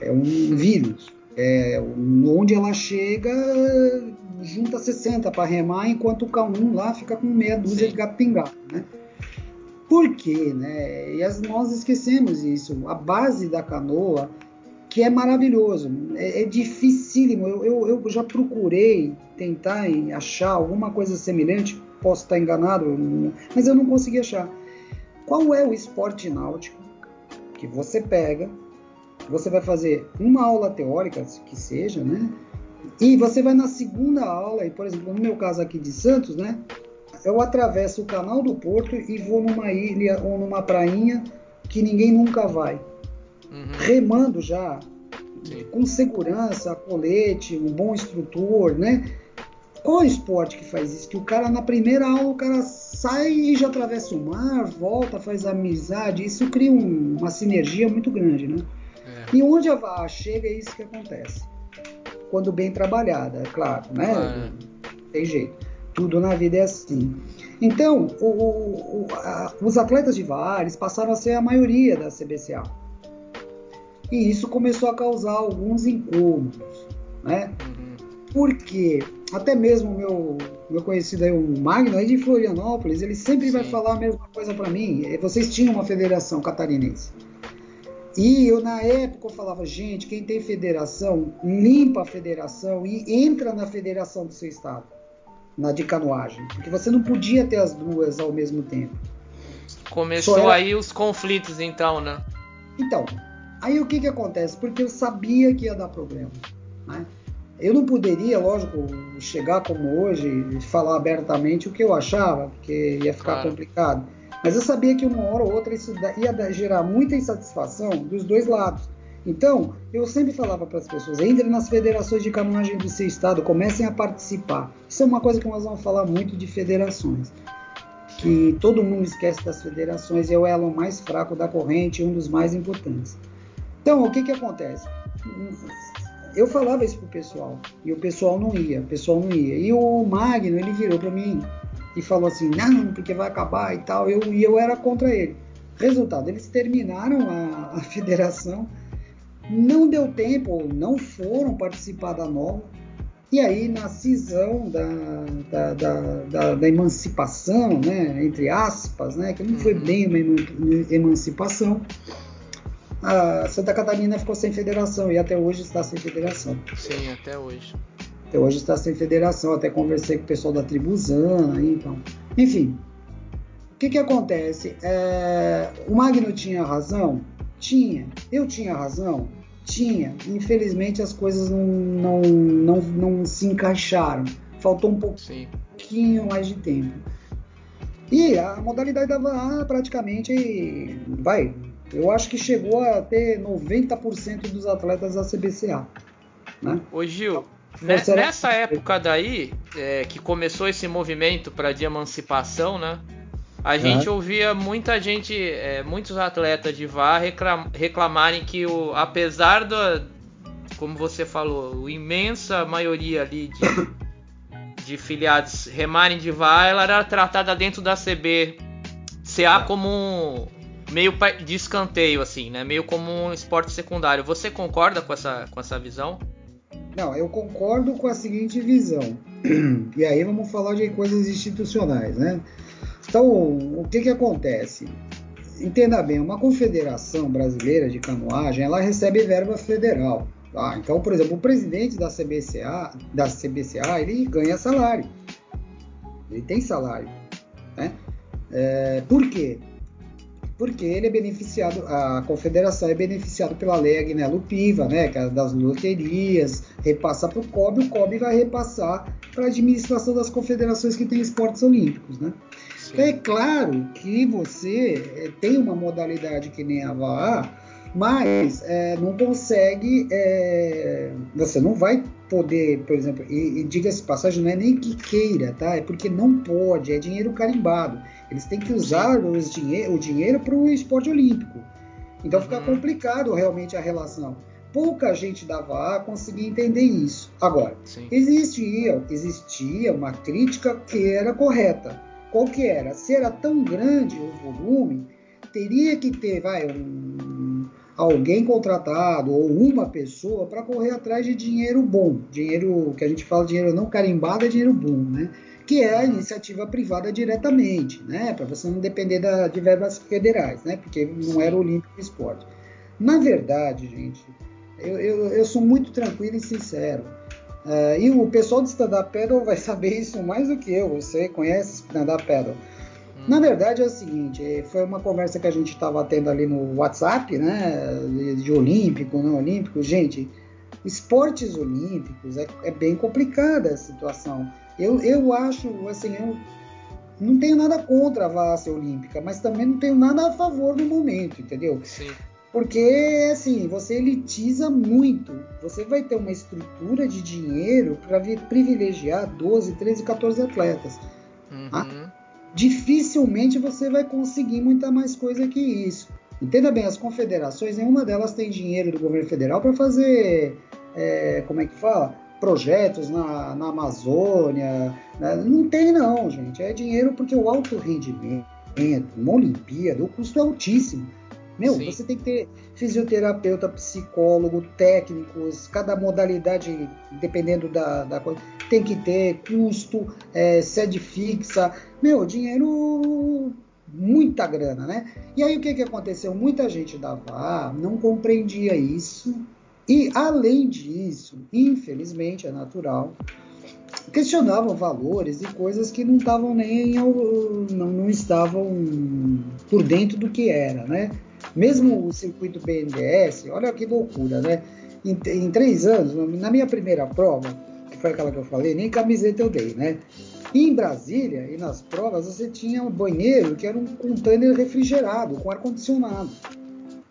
É um vírus. É, onde ela chega, junta 60 para remar, enquanto o K1 lá fica com meia dúzia Sim. de gato pingado, né? Por quê, né? E nós esquecemos isso. A base da canoa, que é maravilhoso, é, é dificílimo. Eu, eu, eu, já procurei tentar achar alguma coisa semelhante, posso estar enganado, mas eu não consegui achar. Qual é o esporte náutico que você pega, você vai fazer uma aula teórica, que seja, né? E você vai na segunda aula, e por exemplo, no meu caso aqui de Santos, né? Eu atravesso o canal do Porto e vou numa ilha ou numa prainha que ninguém nunca vai. Uhum. Remando já, Sim. com segurança, colete, um bom instrutor, né? Qual esporte que faz isso? Que o cara na primeira aula o cara sai e já atravessa o mar, volta, faz amizade, isso cria um, uma sinergia muito grande, né? É. E onde a VAR chega é isso que acontece. Quando bem trabalhada, é claro, né? Ah, Tem jeito. Tudo na vida é assim. Então, o, o, a, os atletas de VAR passaram a ser a maioria da CBCA. E isso começou a causar alguns incômodos, né? Uhum. Porque até mesmo meu meu conhecido aí, o Magno, aí de Florianópolis, ele sempre Sim. vai falar a mesma coisa para mim. É, vocês tinham uma federação catarinense. E eu, na época, eu falava, gente, quem tem federação, limpa a federação e entra na federação do seu estado na de canoagem, porque você não podia ter as duas ao mesmo tempo. Começou era... aí os conflitos, então, né? Então, aí o que que acontece? Porque eu sabia que ia dar problema, né? Eu não poderia, lógico, chegar como hoje e falar abertamente o que eu achava, porque ia ficar claro. complicado. Mas eu sabia que uma hora ou outra isso ia gerar muita insatisfação dos dois lados. Então, eu sempre falava para as pessoas: entrem nas federações de canoagem do seu estado, comecem a participar. Isso é uma coisa que nós vamos falar muito de federações. Que todo mundo esquece das federações é o elo mais fraco da corrente, um dos mais importantes. Então, o que, que acontece? Eu falava isso pro pessoal e o pessoal não ia, o pessoal não ia. E o Magno, ele virou para mim e falou assim: não, porque vai acabar e tal. Eu, e eu era contra ele. Resultado, eles terminaram a, a federação não deu tempo, não foram participar da nova. E aí, na cisão da, da, da, da, da emancipação, né, entre aspas, né, que não foi uhum. bem uma emancipação, a Santa Catarina ficou sem federação e até hoje está sem federação. Sim, até hoje. Até hoje está sem federação. Até conversei com o pessoal da Tribuzana, então. Enfim, o que, que acontece? É, o Magno tinha razão? Tinha. Eu tinha razão? Tinha. Infelizmente as coisas não, não, não, não se encaixaram. Faltou um pouquinho mais de tempo. E a modalidade da VAR praticamente vai. Eu acho que chegou a ter 90% dos atletas da CBCA. Né? Ô Gil, então, nessa época daí, é, que começou esse movimento para de emancipação, né? A gente uhum. ouvia muita gente, é, muitos atletas de VAR reclam, reclamarem que, o, apesar do, como você falou, a imensa maioria ali de, de filiados remarem de VAR, ela era tratada dentro da CB CA como um, meio de escanteio, assim, né? Meio como um esporte secundário. Você concorda com essa, com essa visão? Não, eu concordo com a seguinte visão. E aí vamos falar de coisas institucionais, né? Então, o que, que acontece? Entenda bem, uma confederação brasileira de canoagem, ela recebe verba federal. Tá? Então, por exemplo, o presidente da CBCA, da CBCA, ele ganha salário. Ele tem salário. Né? É, por quê? porque ele é beneficiado, a confederação é beneficiada pela lei Agnello Piva, né, que é das loterias, repassa para o COB, o COB vai repassar para a administração das confederações que têm esportes olímpicos, né? Então é claro que você é, tem uma modalidade que nem a VAA, mas é, não consegue, é, você não vai poder, por exemplo, e, e diga-se passagem, não é nem que queira, tá? É porque não pode, é dinheiro carimbado. Eles têm que usar os dinhe o dinheiro para o esporte olímpico. Então fica uhum. complicado realmente a relação. Pouca gente da VAA conseguia entender isso. Agora, Sim. existia, existia uma crítica que era correta. Qual que era? Se era tão grande o volume, teria que ter vai, um, alguém contratado ou uma pessoa para correr atrás de dinheiro bom. Dinheiro que a gente fala dinheiro não carimbado é dinheiro bom, né? Que é a iniciativa privada diretamente, né? Para você não depender da, de verbas federais, né? Porque não era olímpico o esporte. Na verdade, gente, eu, eu, eu sou muito tranquilo e sincero. Uh, e o pessoal do stand-up paddle vai saber isso mais do que eu. Você conhece stand-up paddle? Na verdade é o seguinte, é, foi uma conversa que a gente estava tendo ali no WhatsApp, né, de olímpico, não olímpico. Gente, esportes olímpicos é, é bem complicada a situação. Eu, eu acho, assim, eu não tenho nada contra a várzea olímpica, mas também não tenho nada a favor no momento, entendeu? Sim. Porque, assim, você elitiza muito. Você vai ter uma estrutura de dinheiro para privilegiar 12, 13, 14 atletas. Uhum. Ah, dificilmente você vai conseguir muita mais coisa que isso. Entenda bem, as confederações, nenhuma delas tem dinheiro do governo federal para fazer, é, como é que fala? Projetos na, na Amazônia. Né? Não tem, não, gente. É dinheiro porque o alto rendimento, uma Olimpíada, o custo é altíssimo. Meu, Sim. você tem que ter fisioterapeuta, psicólogo, técnicos, cada modalidade, dependendo da, da coisa, tem que ter custo, é, sede fixa. Meu, dinheiro muita grana, né? E aí o que, que aconteceu? Muita gente da VAR não compreendia isso. E além disso, infelizmente é natural, questionavam valores e coisas que não estavam nem não, não estavam por dentro do que era, né? Mesmo o circuito BNDES, olha que loucura, né? Em, em, três anos, na minha primeira prova, que foi aquela que eu falei, nem camiseta eu dei, né? E em Brasília, e nas provas, você tinha um banheiro que era um container refrigerado, com ar-condicionado.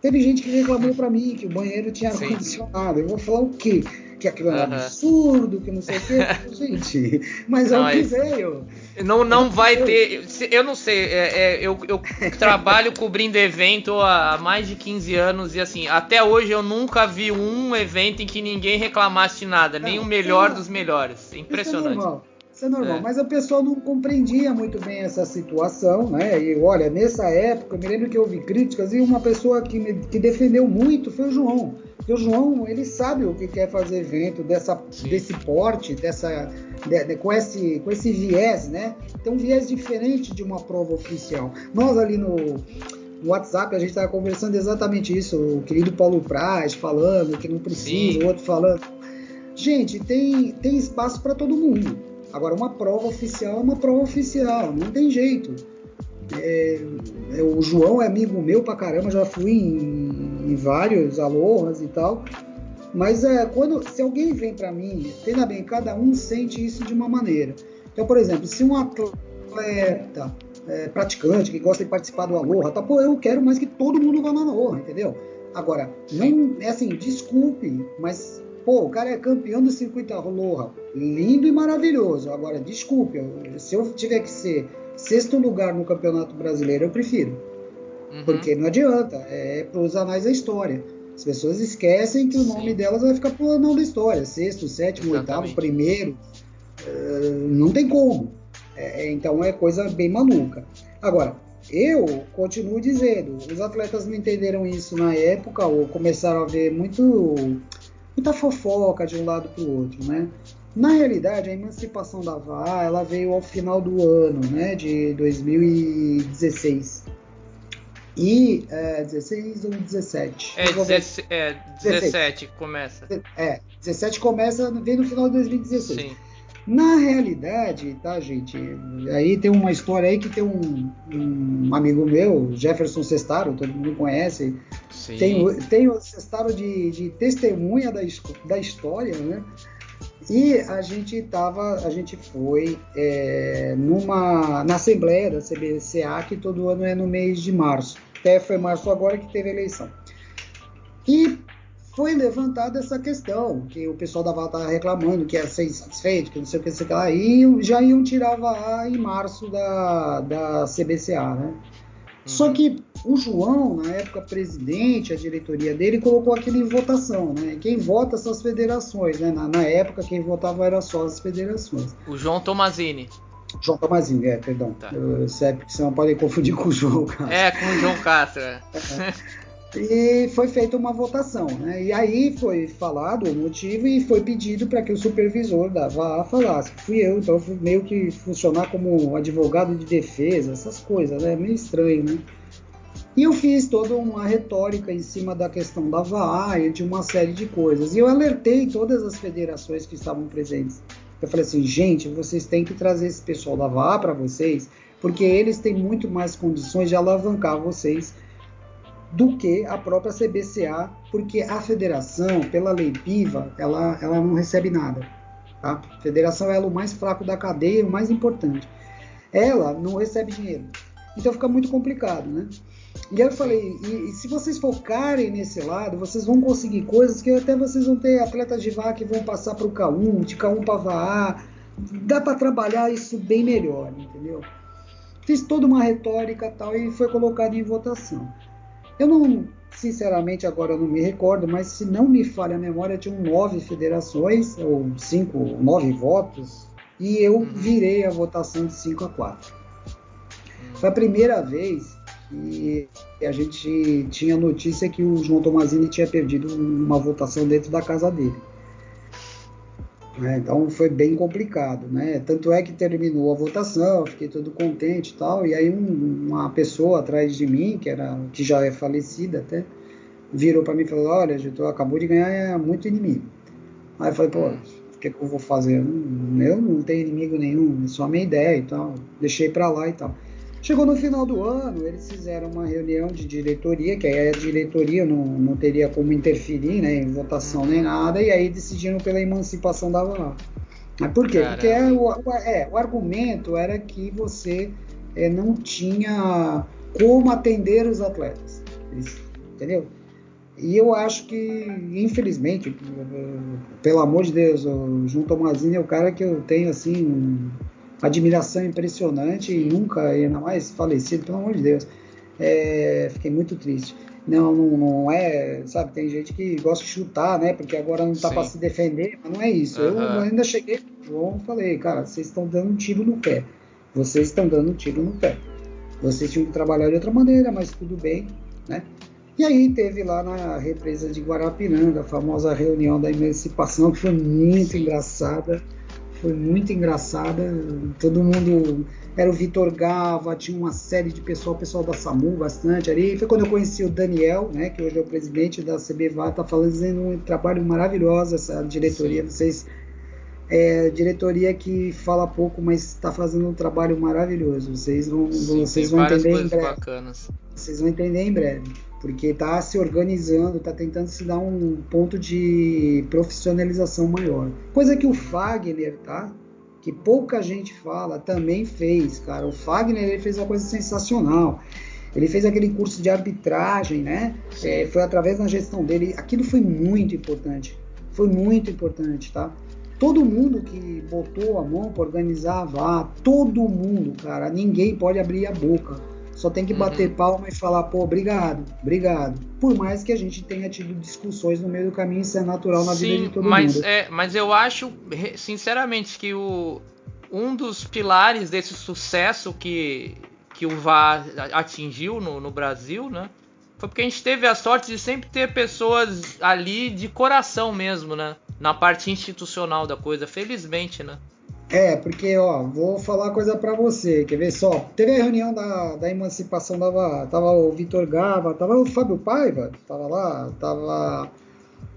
Teve gente que reclamou para mim que o banheiro tinha ar-condicionado. Eu vou falar o quê? Que aquilo é um absurdo, que não sei o quê. Gente, mas é o que veio. Não, não vai ter. Eu não sei, é, é, eu, eu trabalho cobrindo evento há mais de 15 anos e assim, até hoje eu nunca vi um evento em que ninguém reclamasse de nada, nem o melhor dos melhores. Impressionante. Isso é normal. Isso é normal, é. mas o pessoal não compreendia muito bem essa situação, né? E olha, nessa época, eu me lembro que eu ouvi críticas e uma pessoa que, me, que defendeu muito foi o João. Porque o João, ele sabe o que quer fazer evento dessa, desse porte, dessa, de, de, com, esse, com esse viés, né? Tem um viés diferente de uma prova oficial. Nós ali no, no WhatsApp a gente estava conversando exatamente isso. O querido Paulo Praz falando que não precisa, Sim. o outro falando. Gente, tem, tem espaço para todo mundo. Agora, uma prova oficial é uma prova oficial, não tem jeito. É, o João é amigo meu pra caramba, já fui em, em vários alohas e tal. Mas é, quando, se alguém vem para mim, entenda bem, cada um sente isso de uma maneira. Então, por exemplo, se um atleta é, praticante que gosta de participar do Aloha, tá, pô, eu quero mais que todo mundo vá na Aloha, entendeu? Agora, não é assim, desculpe, mas Pô, o cara é campeão do circuito Aloha. Lindo e maravilhoso. Agora, desculpe, se eu tiver que ser sexto lugar no Campeonato Brasileiro, eu prefiro. Uhum. Porque não adianta, é para os anais da história. As pessoas esquecem que o nome Sim. delas vai ficar pro anão da história. Sexto, sétimo, Exatamente. oitavo, primeiro. Uh, não tem como. É, é, então é coisa bem maluca. Agora, eu continuo dizendo, os atletas não entenderam isso na época, ou começaram a ver muito muita fofoca de um lado para o outro, né? Na realidade, a emancipação da VA ela veio ao final do ano, né, de 2016. E é, 16 ou 17? É, 17, é 17 começa. É, 17 começa, vem no final de 2016. Sim. Na realidade, tá, gente? Aí tem uma história aí que tem um, um amigo meu, Jefferson Sestaro, todo mundo conhece. Sim. Tem, tem o Sestaro de, de testemunha da, da história, né? E a gente tava, a gente foi é, numa na assembleia da CBCA que todo ano é no mês de março. Até foi março agora que teve eleição. E foi levantada essa questão, que o pessoal da Val estava reclamando que ia ser insatisfeito, que não sei o que, sei lá, e já iam tirar a em março da, da CBCA, né? Uhum. Só que o João, na época presidente, a diretoria dele colocou aquilo em votação, né? Quem vota são as federações, né? Na, na época quem votava era só as federações. O João Tomazini. João Tomazini, é, perdão. Tá. Eu, você não pode confundir com o João Castro. É, com o João Castro. É. e foi feita uma votação, né? E aí foi falado o motivo e foi pedido para que o supervisor da VA falasse. Fui eu, então fui meio que funcionar como advogado de defesa, essas coisas, né? Meio estranho, né? E eu fiz toda uma retórica em cima da questão da VA e de uma série de coisas. E eu alertei todas as federações que estavam presentes. Eu falei assim, gente, vocês têm que trazer esse pessoal da VA para vocês, porque eles têm muito mais condições de alavancar vocês do que a própria CBCA, porque a federação, pela lei PIVA, ela, ela não recebe nada. Tá? A federação é o mais fraco da cadeia, o mais importante. Ela não recebe dinheiro. Então fica muito complicado, né? E eu falei, e, e, se vocês focarem nesse lado, vocês vão conseguir coisas que até vocês vão ter atletas de VA que vão passar para o K1, de K1 para VA. Dá para trabalhar isso bem melhor, entendeu? Fiz toda uma retórica tal e foi colocado em votação. Eu não, sinceramente, agora não me recordo, mas se não me falha a memória, tinham nove federações, ou cinco, nove votos, e eu uhum. virei a votação de 5 a 4. Foi a primeira vez que a gente tinha notícia que o João Tomazini tinha perdido uma votação dentro da casa dele. Né? Então foi bem complicado, né? Tanto é que terminou a votação, fiquei todo contente e tal. E aí um, uma pessoa atrás de mim, que era que já é falecida até, virou para mim e falou: Olha, tu acabou de ganhar muito inimigo. Aí eu falei: Pô, o que, que eu vou fazer? Eu não tenho inimigo nenhum, é só minha ideia e tal. Deixei para lá e tal. Chegou no final do ano, eles fizeram uma reunião de diretoria, que aí a diretoria não, não teria como interferir né, em votação nem nada, e aí decidiram pela emancipação da VA. Mas por quê? Caramba. Porque é, o, é, o argumento era que você é, não tinha como atender os atletas. Entendeu? E eu acho que, infelizmente, pelo amor de Deus, o João Tomazini é o cara que eu tenho assim admiração impressionante e nunca, ainda mais falecido, pelo amor de Deus. É, fiquei muito triste. Não, não, não, é, sabe, tem gente que gosta de chutar, né? Porque agora não tá para se defender, mas não é isso. Uhum. Eu ainda cheguei João e falei, cara, vocês estão dando um tiro no pé. Vocês estão dando um tiro no pé. Vocês tinham que trabalhar de outra maneira, mas tudo bem, né? E aí teve lá na represa de Guarapiranga a famosa reunião da emancipação, que foi muito Sim. engraçada foi muito engraçada. Todo mundo. Era o Vitor Gava, tinha uma série de pessoal, pessoal da SAMU bastante ali. Foi quando eu conheci o Daniel, né, que hoje é o presidente da CBVA, tá fazendo um trabalho maravilhoso essa diretoria. Sim. Vocês. É, diretoria que fala pouco, mas está fazendo um trabalho maravilhoso. Vocês vão, Sim, vocês vão entender em breve. Bacanas. Vocês vão entender em breve porque está se organizando, está tentando se dar um ponto de profissionalização maior. Coisa que o Fagner, tá? Que pouca gente fala, também fez, cara. O Fagner ele fez uma coisa sensacional. Ele fez aquele curso de arbitragem, né? É, foi através da gestão dele. Aquilo foi muito importante. Foi muito importante, tá? Todo mundo que botou a mão para organizar a VA, todo mundo, cara, ninguém pode abrir a boca só tem que bater uhum. palma e falar, pô, obrigado, obrigado. Por mais que a gente tenha tido discussões no meio do caminho, isso é natural na Sim, vida de todo mas, mundo. É, mas eu acho, sinceramente, que o, um dos pilares desse sucesso que, que o VAR atingiu no, no Brasil, né? Foi porque a gente teve a sorte de sempre ter pessoas ali de coração mesmo, né? Na parte institucional da coisa, felizmente, né? É, porque, ó, vou falar coisa para você, quer ver só? Teve a reunião da, da emancipação, tava, tava o Vitor Gava, tava o Fábio Paiva, tava lá, tava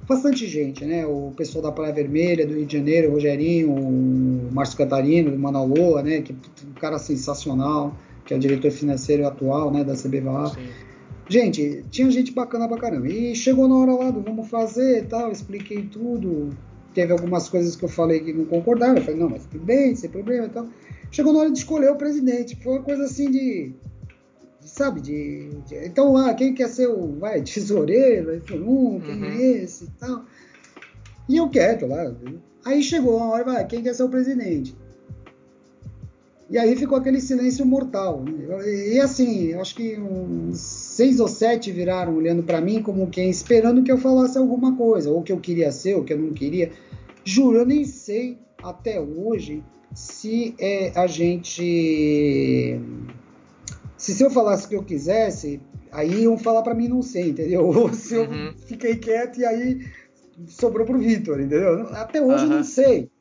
bastante gente, né? O pessoal da Praia Vermelha, do Rio de Janeiro, o Rogerinho, o Márcio Catarino, do Manaloa, né? Que um cara sensacional, que é o diretor financeiro atual, né? Da CBVA. Sim. Gente, tinha gente bacana pra caramba. E chegou na hora lá do vamos fazer e tal, expliquei tudo. Teve algumas coisas que eu falei que não concordava. Eu falei, não, mas tudo bem, sem problema e tal. Chegou na hora de escolher o presidente. Foi uma coisa assim de sabe, de, de, então lá, quem quer ser o vai, tesoureiro, aí foi um, quem uhum. é esse e tal. E eu quieto lá. Aí chegou a hora, vai, quem quer ser o presidente? E aí ficou aquele silêncio mortal. E assim, acho que uns seis ou sete viraram olhando para mim como quem esperando que eu falasse alguma coisa, ou que eu queria ser, ou que eu não queria. Juro, eu nem sei até hoje se é, a gente se, se eu falasse o que eu quisesse, aí iam falar para mim não sei, entendeu? Ou se eu uhum. fiquei quieto e aí sobrou pro Vitor, entendeu? Até hoje uhum. eu não sei.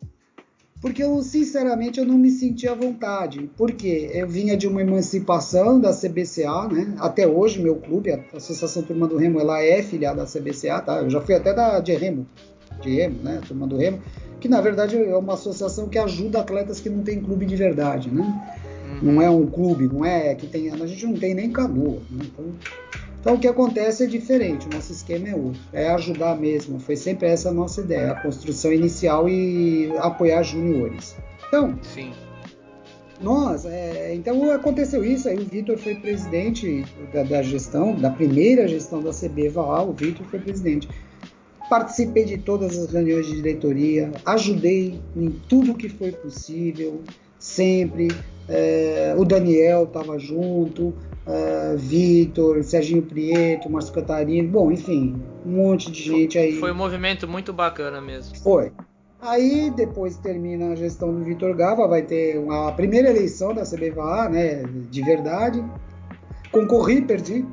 Porque eu, sinceramente, eu não me senti à vontade. Porque eu vinha de uma emancipação da CBCA, né? Até hoje, meu clube, a Associação Turma do Remo, ela é filiada à CBCA, tá? Eu já fui até da de Remo, de Remo, né? Turma do Remo, que na verdade é uma associação que ajuda atletas que não têm clube de verdade, né? não é um clube, não é que tem. A gente não tem nem canoa. Né? Então, então, o que acontece é diferente, o nosso esquema é outro, é ajudar mesmo. Foi sempre essa a nossa ideia, a construção inicial e apoiar juniores. Então, Sim. nós, é, então aconteceu isso, aí o Vitor foi presidente da, da, gestão, da primeira gestão da CB Vaal, o Vitor foi presidente. Participei de todas as reuniões de diretoria, ajudei em tudo que foi possível, sempre. É, o Daniel estava junto, é, Vitor, Serginho Prieto, Márcio Catarino, bom, enfim, um monte de gente aí. Foi um movimento muito bacana mesmo. Foi. Aí depois termina a gestão do Vitor Gava, vai ter uma, a primeira eleição da CBVA, né, de verdade. Concorri, perdi,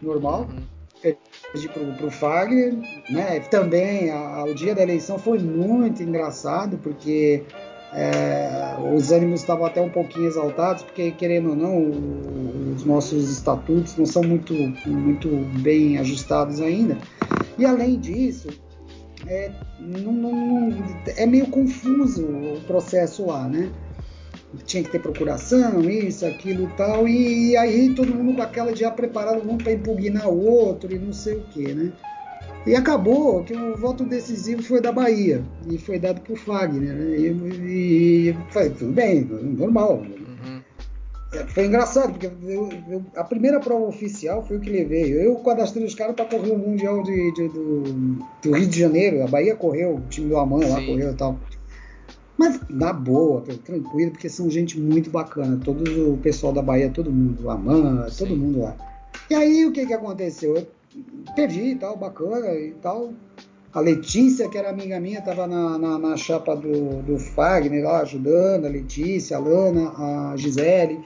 normal. Uhum. Perdi pro, pro Fagner, né? Também a, o dia da eleição foi muito engraçado, porque é, os ânimos estavam até um pouquinho exaltados, porque, querendo ou não, os nossos estatutos não são muito, muito bem ajustados ainda. E, além disso, é, não, não, é meio confuso o processo lá, né? Tinha que ter procuração, isso, aquilo tal, e, e aí todo mundo com aquela já preparado um para impugnar o outro e não sei o que, né? E acabou que o voto decisivo foi da Bahia e foi dado por Fagner. Né? E, e foi tudo bem, normal. Foi engraçado, porque eu, eu, a primeira prova oficial foi o que levei. Eu cadastrei os caras para correr o Mundial de, de, do, do, Rio de Janeiro. A Bahia correu, o time do Aman lá correu e tal. Mas na boa, tranquilo, porque são gente muito bacana. Todo o pessoal da Bahia, todo mundo, o Aman, todo mundo lá. E aí o que, que aconteceu? Eu perdi e tal, bacana e tal. A Letícia, que era amiga minha, estava na, na, na, chapa do, do Fagner lá ajudando, a Letícia, a Lana, a Gisele.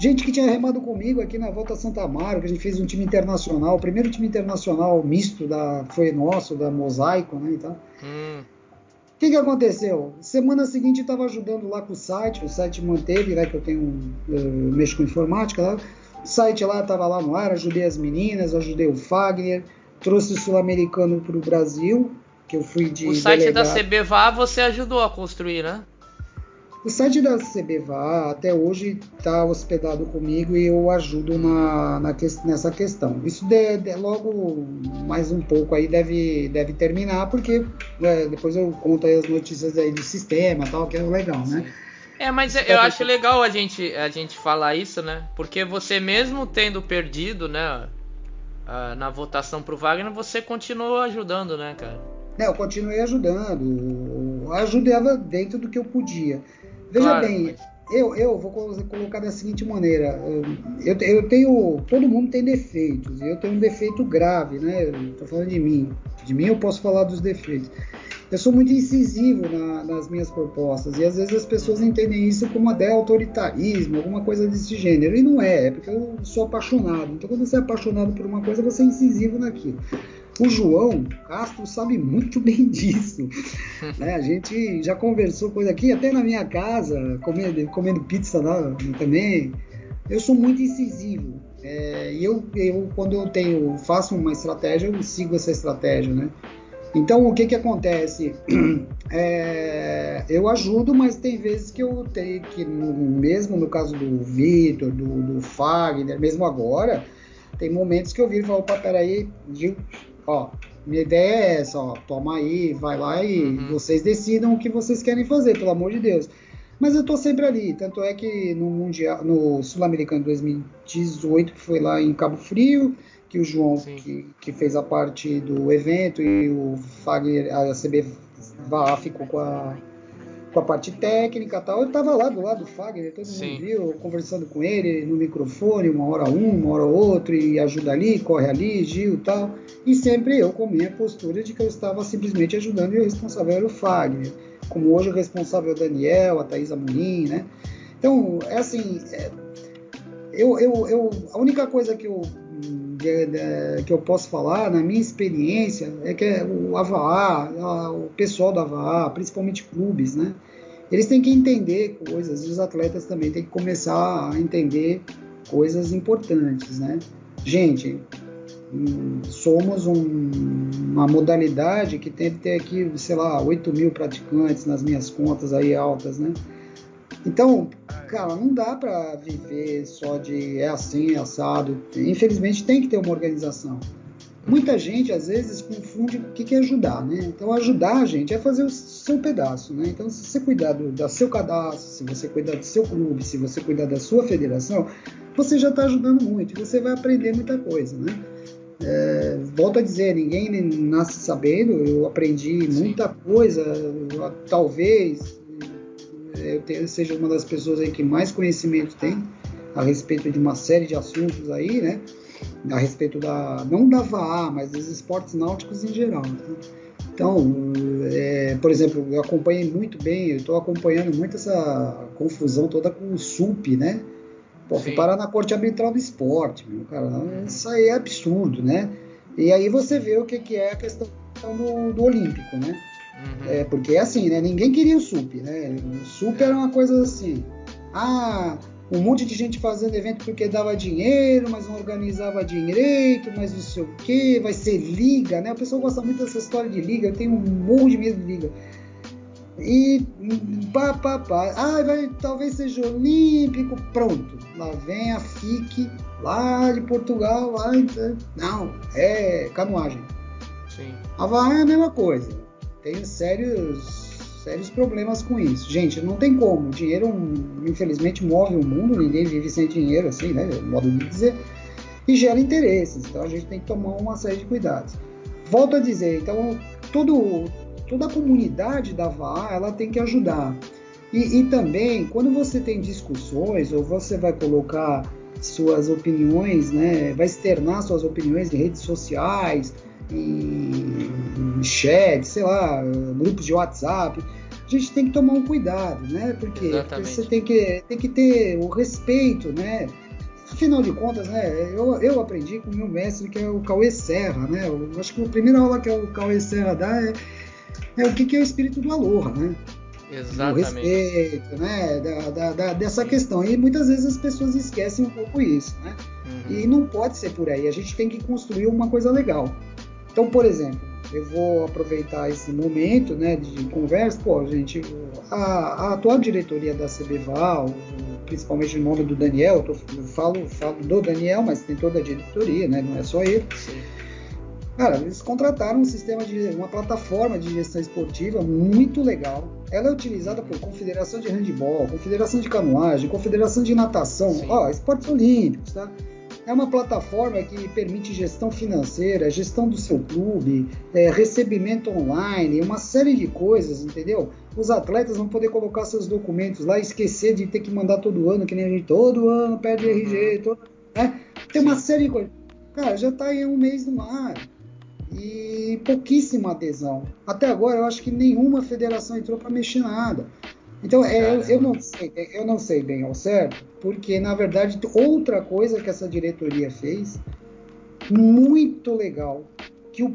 Gente que tinha remado comigo aqui na Volta Santa Amaro, que a gente fez um time internacional, o primeiro time internacional misto da, foi nosso, da Mosaico, né? Então, hum. O que, que aconteceu? Semana seguinte estava ajudando lá com o site, o site manteve, né, que eu tenho, eu mexo com informática lá. O site lá estava lá no ar, ajudei as meninas, ajudei o Fagner, trouxe o sul-americano para o Brasil, que eu fui de. O site delegado. da CBVA você ajudou a construir, né? O site da CBVA até hoje está hospedado comigo e eu ajudo na, na nessa questão. Isso de, de, logo mais um pouco aí deve, deve terminar, porque é, depois eu conto aí as notícias aí do sistema tal, que é legal, né? É, mas eu acho legal a gente, a gente falar isso, né? Porque você mesmo tendo perdido, né? na votação pro Wagner, você continuou ajudando, né, cara? É, eu continuei ajudando. Eu ajudava dentro do que eu podia. Veja claro, bem, mas... eu, eu vou colocar da seguinte maneira. Eu, eu tenho. Todo mundo tem defeitos. E eu tenho um defeito grave, né? Tô falando de mim. De mim eu posso falar dos defeitos eu sou muito incisivo na, nas minhas propostas e às vezes as pessoas entendem isso como até autoritarismo, alguma coisa desse gênero. E não é, é porque eu sou apaixonado. Então, quando você é apaixonado por uma coisa, você é incisivo naquilo. O João Castro sabe muito bem disso. Né? A gente já conversou coisa aqui, até na minha casa, comendo, comendo pizza lá também. Eu sou muito incisivo. É, e eu, eu, quando eu tenho, faço uma estratégia, eu sigo essa estratégia, né? Então, o que que acontece? É, eu ajudo, mas tem vezes que eu tenho que, mesmo no caso do Vitor, do, do Fagner, mesmo agora, tem momentos que eu viro e falo, opa, peraí, Gil, ó, minha ideia é essa, ó, toma aí, vai lá e uhum. vocês decidam o que vocês querem fazer, pelo amor de Deus. Mas eu tô sempre ali, tanto é que no Mundial, no Sul-Americano 2018, que foi lá em Cabo Frio, que o João que, que, fez a parte do evento e o Fagner, a CB Vá ficou com a, com a parte técnica e tal. Eu estava lá do lado do Fagner, todo Sim. mundo viu, conversando com ele no microfone, uma hora um, uma hora outro, e ajuda ali, corre ali, Gil e tal. E sempre eu com a minha postura de que eu estava simplesmente ajudando e o responsável era o Fagner. Como hoje o responsável é o Daniel, a Thaís Amorim, né? Então, é assim, é, eu, eu, eu, a única coisa que eu de, de, que eu posso falar, na minha experiência, é que o AVA, o pessoal do AVA, principalmente clubes, né? Eles têm que entender coisas, e os atletas também têm que começar a entender coisas importantes, né? Gente, hum, somos um, uma modalidade que tem que ter aqui, sei lá, 8 mil praticantes nas minhas contas aí altas, né? Então, cara, não dá para viver só de é assim, é assado. Infelizmente tem que ter uma organização. Muita gente às vezes confunde o que é ajudar, né? Então ajudar a gente é fazer o seu pedaço, né? Então se você cuidar do, do seu cadastro, se você cuidar do seu clube, se você cuidar da sua federação, você já está ajudando muito você vai aprender muita coisa, né? É, volto a dizer, ninguém nasce sabendo. Eu aprendi muita coisa, talvez eu seja uma das pessoas aí que mais conhecimento tem a respeito de uma série de assuntos aí, né? A respeito da não da VAA, mas dos esportes náuticos em geral. Né? Então, é, por exemplo, eu acompanhei muito bem, eu estou acompanhando muito essa confusão toda com o SUP, né? Pô, fui parar na Corte Arbitral do Esporte, meu, cara, isso aí é absurdo, né? E aí você vê o que, que é a questão do, do Olímpico, né? Uhum. É, porque é assim, né? Ninguém queria o SUP, né? O SUP era uma coisa assim. Ah, um monte de gente fazendo evento porque dava dinheiro, mas não organizava direito, mas não sei o que, vai ser liga, né? O pessoal gosta muito dessa história de liga, eu tenho um monte de medo de liga. E pá, pá, pá. Ah, vai, talvez seja olímpico, pronto. Lá vem a FIC, lá de Portugal, lá, não, é canoagem. Sim. Havaí é a mesma coisa tenho sérios, sérios problemas com isso. Gente, não tem como. dinheiro, infelizmente, move o mundo, ninguém vive sem dinheiro, assim, né? Modo de dizer. E gera interesses. Então a gente tem que tomar uma série de cuidados. Volto a dizer, então, todo, toda a comunidade da VA ela tem que ajudar. E, e também, quando você tem discussões, ou você vai colocar suas opiniões, né, vai externar suas opiniões em redes sociais, em, chat, sei lá, grupos de WhatsApp. A gente tem que tomar um cuidado, né? Porque, você tem que, tem que ter o respeito, né? Afinal de contas, né, eu, eu aprendi com o meu mestre, que é o Cauê Serra, né? Eu acho que a primeira aula que o Cauê Serra dá é, é o que, que é o espírito do Aloha, né? Exatamente. O respeito, né? Da, da, da, dessa questão. E muitas vezes as pessoas esquecem um pouco isso, né? Uhum. E não pode ser por aí. A gente tem que construir uma coisa legal. Então, por exemplo, eu vou aproveitar esse momento né, de conversa. Pô, gente, a, a atual diretoria da CBVAL, principalmente em nome do Daniel, eu, tô, eu falo, falo do Daniel, mas tem toda a diretoria, né, não é só ele. Sim. Cara, eles contrataram um sistema de uma plataforma de gestão esportiva muito legal. Ela é utilizada por confederação de handebol, confederação de canoagem, confederação de natação, ó, esportes olímpicos, tá? É uma plataforma que permite gestão financeira, gestão do seu clube, é, recebimento online, uma série de coisas, entendeu? Os atletas vão poder colocar seus documentos lá, esquecer de ter que mandar todo ano, que nem a gente todo ano pede RG, uhum. todo, né? Tem uma série de coisas. Cara, já está aí um mês no ar e pouquíssima adesão. Até agora eu acho que nenhuma federação entrou para mexer nada. Então, é, eu, eu, não sei, eu não sei bem ao certo, porque na verdade outra coisa que essa diretoria fez muito legal, que o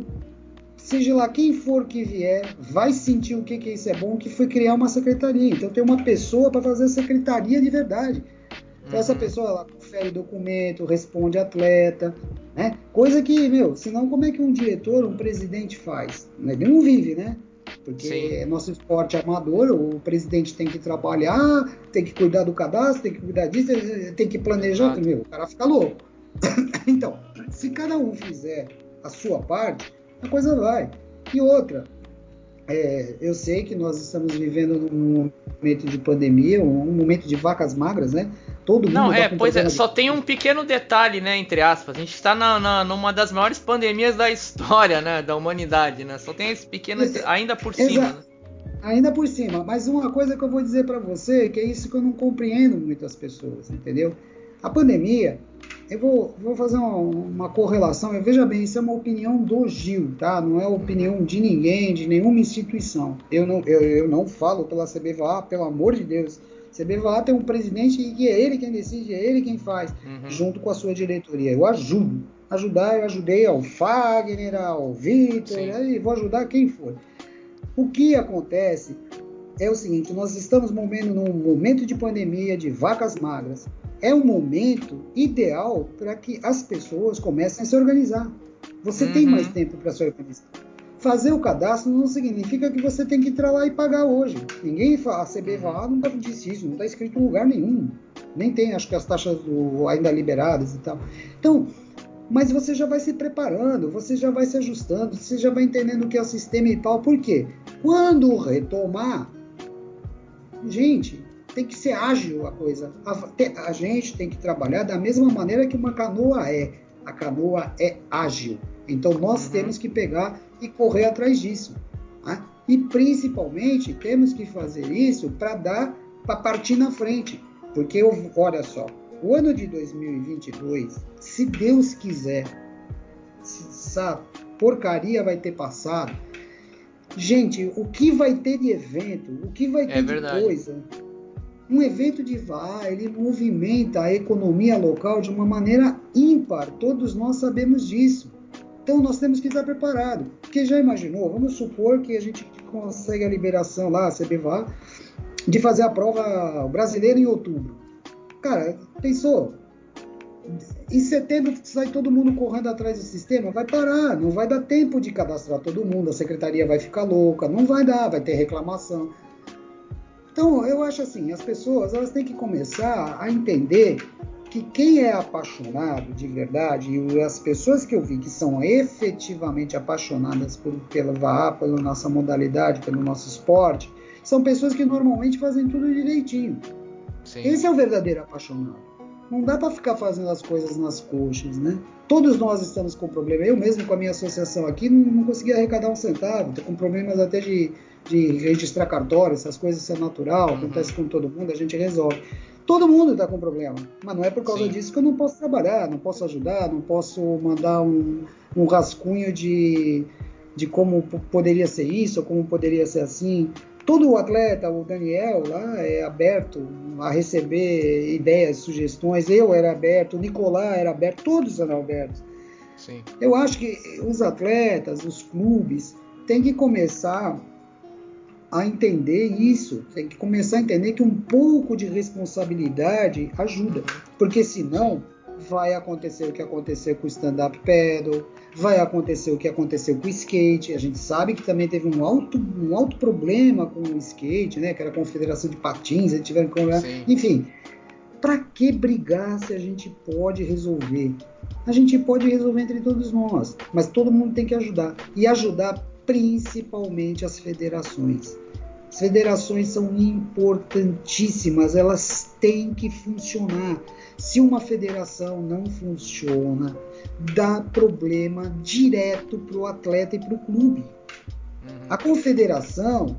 seja lá quem for que vier, vai sentir o que, que isso é bom, que foi criar uma secretaria. Então tem uma pessoa para fazer a secretaria de verdade. Então, essa uhum. pessoa ela confere documento, responde atleta, né? Coisa que, meu, senão como é que um diretor, um presidente faz? Ele não vive, né? Porque Sim. é nosso esporte amador, o presidente tem que trabalhar, tem que cuidar do cadastro, tem que cuidar disso, tem que planejar. Meu, o cara fica louco. então, se cada um fizer a sua parte, a coisa vai. E outra, é, eu sei que nós estamos vivendo num momento de pandemia, um momento de vacas magras, né? Todo mundo. Não, tá é, pois é, só tem um pequeno detalhe, né, entre aspas. A gente está na, na, numa das maiores pandemias da história, né, da humanidade, né? Só tem esse pequeno, ainda por cima. Né? Ainda por cima. Mas uma coisa que eu vou dizer para você, que é isso que eu não compreendo muitas pessoas, entendeu? A pandemia, eu vou, vou fazer uma, uma, correlação. Veja bem, isso é uma opinião do Gil, tá? Não é opinião de ninguém, de nenhuma instituição. Eu não, eu, eu não falo pela CBVA, pelo amor de Deus. CBVA tem um presidente e é ele quem decide, é ele quem faz, uhum. junto com a sua diretoria. Eu ajudo. Ajudar, eu ajudei ao Fagner, ao Vitor, e vou ajudar quem for. O que acontece é o seguinte: nós estamos movendo num momento de pandemia, de vacas magras é o momento ideal para que as pessoas comecem a se organizar. Você uhum. tem mais tempo para se organizar. Fazer o cadastro não significa que você tem que entrar lá e pagar hoje. Ninguém fala, a CBVA nunca disse isso, não está escrito em lugar nenhum. Nem tem, acho que as taxas do, ainda liberadas e tal. Então, mas você já vai se preparando, você já vai se ajustando, você já vai entendendo o que é o sistema e tal. Por quê? Quando retomar, gente, tem que ser ágil a coisa. A, a, gente tem que trabalhar da mesma maneira que uma canoa é. A canoa é ágil. Então nós uhum. temos que pegar e correr atrás disso. Né? E principalmente temos que fazer isso para dar, para partir na frente. Porque olha só, o ano de 2022, se Deus quiser, essa porcaria vai ter passado. Gente, o que vai ter de evento, o que vai é ter é de coisa, um evento de VAR, ele movimenta a economia local de uma maneira ímpar, todos nós sabemos disso. Então nós temos que estar preparados. Porque já imaginou, vamos supor que a gente consegue a liberação lá, a CBVA, de fazer a prova brasileira em outubro. Cara, pensou? Em setembro sai todo mundo correndo atrás do sistema, vai parar, não vai dar tempo de cadastrar todo mundo, a secretaria vai ficar louca, não vai dar, vai ter reclamação. Então, eu acho assim, as pessoas elas têm que começar a entender que quem é apaixonado de verdade, e as pessoas que eu vi que são efetivamente apaixonadas por, pela VAA, pela nossa modalidade, pelo nosso esporte, são pessoas que normalmente fazem tudo direitinho. Sim. Esse é o verdadeiro apaixonado. Não dá para ficar fazendo as coisas nas coxas, né? Todos nós estamos com problema. Eu mesmo com a minha associação aqui não, não consegui arrecadar um centavo. Estou com problemas até de de registrar cartório, essas coisas, isso é natural, uhum. acontece com todo mundo, a gente resolve. Todo mundo está com problema, mas não é por causa Sim. disso que eu não posso trabalhar, não posso ajudar, não posso mandar um, um rascunho de, de como poderia ser isso, ou como poderia ser assim. Todo atleta, o Daniel lá, é aberto a receber ideias, sugestões. Eu era aberto, o Nicolás era aberto, todos eram abertos. Sim. Eu acho que os atletas, os clubes, têm que começar a entender isso, tem que começar a entender que um pouco de responsabilidade ajuda, porque senão vai acontecer o que aconteceu com o stand-up paddle, vai acontecer o que aconteceu com o skate. A gente sabe que também teve um alto, um alto problema com o skate, né? Que era a Confederação de Patins, eles tiveram que. Enfim, para que brigar se a gente pode resolver? A gente pode resolver entre todos nós, mas todo mundo tem que ajudar. E ajudar principalmente as federações. As federações são importantíssimas, elas têm que funcionar. Se uma federação não funciona, dá problema direto para o atleta e para o clube. Uhum. A confederação,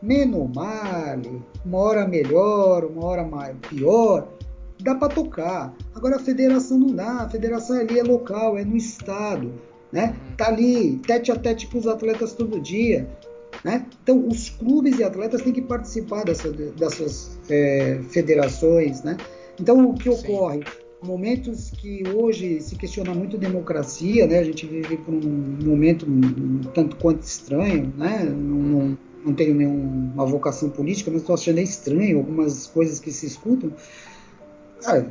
menos mal, uma hora melhor, uma hora mais, pior, dá para tocar. Agora a federação não dá, a federação ali é local, é no estado né? Tá ali tete a tete com os atletas todo dia, né? Então os clubes e atletas têm que participar dessa, dessas é, federações, né? Então o que ocorre? Sim. Momentos que hoje se questiona muito democracia, né? A gente vive por um momento um tanto quanto estranho, né? Não, não tenho nenhuma vocação política, mas estou achando estranho algumas coisas que se escutam. Ah,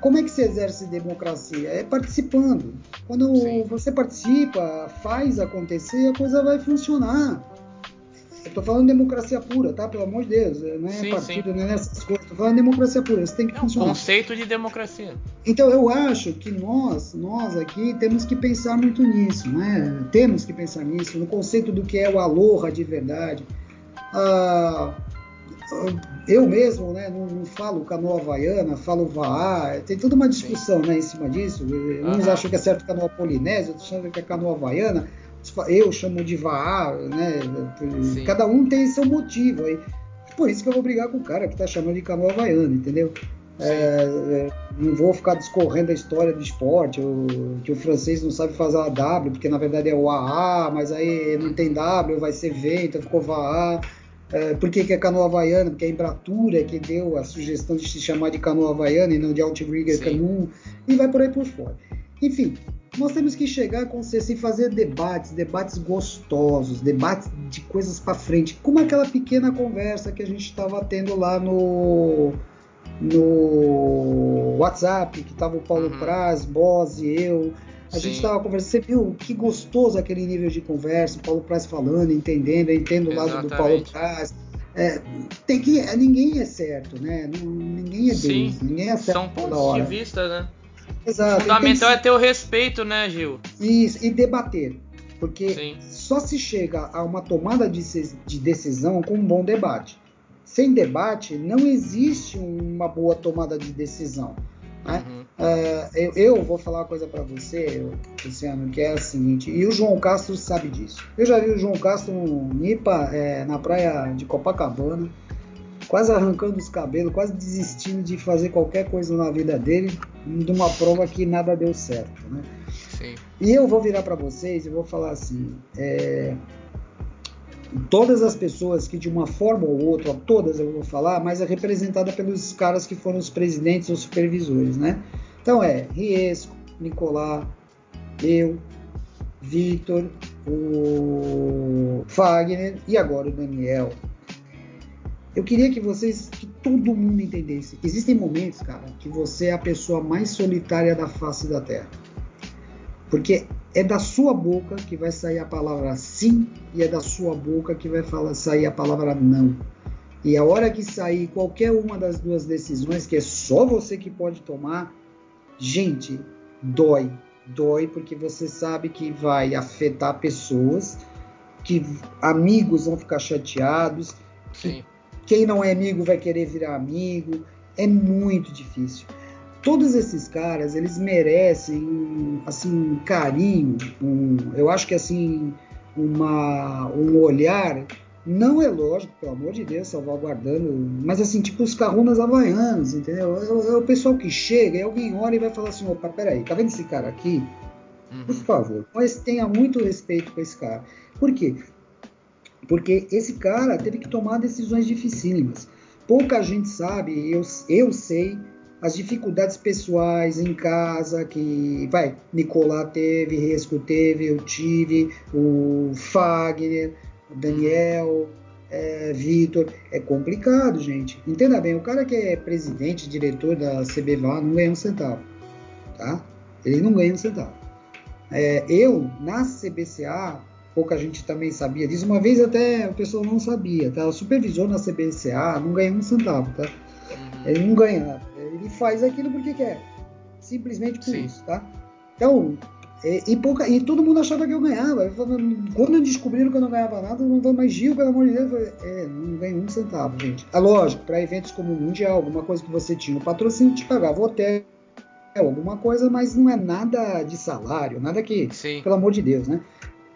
como é que se exerce democracia? É participando. Quando Sim. você participa, faz acontecer, a coisa vai funcionar. Eu tô falando democracia pura, tá? Pelo amor de Deus. Não é sim, partido, sim. não é nessas coisas. Tô falando democracia pura. Isso tem que é funcionar. Um conceito de democracia. Então eu acho que nós, nós aqui, temos que pensar muito nisso, né? Temos que pensar nisso, no conceito do que é o aloha de verdade. Ah, eu mesmo né, não, não, falo canoa havaiana, falo vaá, tem toda uma discussão né, em cima disso. Uns uhum. acham que é certo canoa polinésia, outros acham que é canoa havaiana, eu chamo de vaá, né? Sim. Cada um tem seu motivo aí. Por isso que eu vou brigar com o cara que está chamando de canoa havaiana, entendeu? É, é, não vou ficar discorrendo a história do esporte, o, que o francês não sabe fazer a W, porque na verdade é o AA, mas aí não tem W, vai ser V, então ficou VAA. É, por que, que é canoa havaiana? Porque a Embratura que deu a sugestão de se chamar de canoa havaiana e não de outrigger canoe, e vai por aí por fora. Enfim, nós temos que chegar com assim, fazer debates, debates gostosos, debates de coisas para frente, como aquela pequena conversa que a gente estava tendo lá no no WhatsApp, que estava o Paulo uhum. Praz, e eu, a Sim. gente estava conversando, você viu que gostoso aquele nível de conversa, o Paulo Praz falando, entendendo, eu entendo o lado do Paulo Praz. É, tem que, ninguém é certo, né? Ninguém é Deus, Sim. ninguém é certo. São pontos de vista, né? Exato. O fundamental é ter o respeito, né, Gil? Isso, e debater. Porque Sim. só se chega a uma tomada de decisão com um bom debate. Sem debate, não existe uma boa tomada de decisão. Né? Uhum. Uh, eu, eu, vou falar uma coisa para você, Luciano, que é a seguinte, e o João Castro sabe disso. Eu já vi o João Castro no Nipa, é, na praia de Copacabana, quase arrancando os cabelos, quase desistindo de fazer qualquer coisa na vida dele, de uma prova que nada deu certo. Né? Sim. E eu vou virar para vocês e vou falar assim: é, todas as pessoas que de uma forma ou outra, todas eu vou falar, mas é representada pelos caras que foram os presidentes ou supervisores, né? Então é Riesco, Nicolás, eu, Vitor, o Fagner e agora o Daniel. Eu queria que vocês, que todo mundo entendesse. Existem momentos, cara, que você é a pessoa mais solitária da face da Terra. Porque é da sua boca que vai sair a palavra sim e é da sua boca que vai falar, sair a palavra não. E a hora que sair qualquer uma das duas decisões, que é só você que pode tomar, Gente, dói. Dói porque você sabe que vai afetar pessoas, que amigos vão ficar chateados, que quem não é amigo vai querer virar amigo. É muito difícil. Todos esses caras, eles merecem assim um carinho, um, eu acho que assim uma, um olhar não é lógico, pelo amor de Deus, salvaguardando, mas assim, tipo os carrunas havaianos, entendeu? É, é, o pessoal que chega e alguém olha e vai falar assim: opa, peraí, tá vendo esse cara aqui? Uhum. Por favor, mas tenha muito respeito com esse cara. Por quê? Porque esse cara teve que tomar decisões dificílimas. Pouca gente sabe, eu, eu sei, as dificuldades pessoais em casa que, vai, Nicolás teve, Resco teve, eu tive, o Fagner Daniel, é, Vitor. É complicado, gente. Entenda bem, o cara que é presidente, diretor da CBVA não ganha um centavo. Tá? Ele não ganha um centavo. É, eu, na CBCA, pouca gente também sabia disso. Uma vez até o pessoal não sabia, tá? O supervisor na CBCA não ganha um centavo, tá? Uhum. Ele não ganha Ele faz aquilo porque quer. Simplesmente por Sim. isso, tá? Então, e, e, pouca, e todo mundo achava que eu ganhava. Eu falava, quando descobriram que eu não ganhava nada, não vou mais Gil, pelo amor de Deus. Eu falei, é, não ganho um centavo, gente. É lógico, para eventos como o Mundial, alguma coisa que você tinha o patrocínio, te pagava hotel, alguma coisa, mas não é nada de salário, nada que, Sim. pelo amor de Deus, né?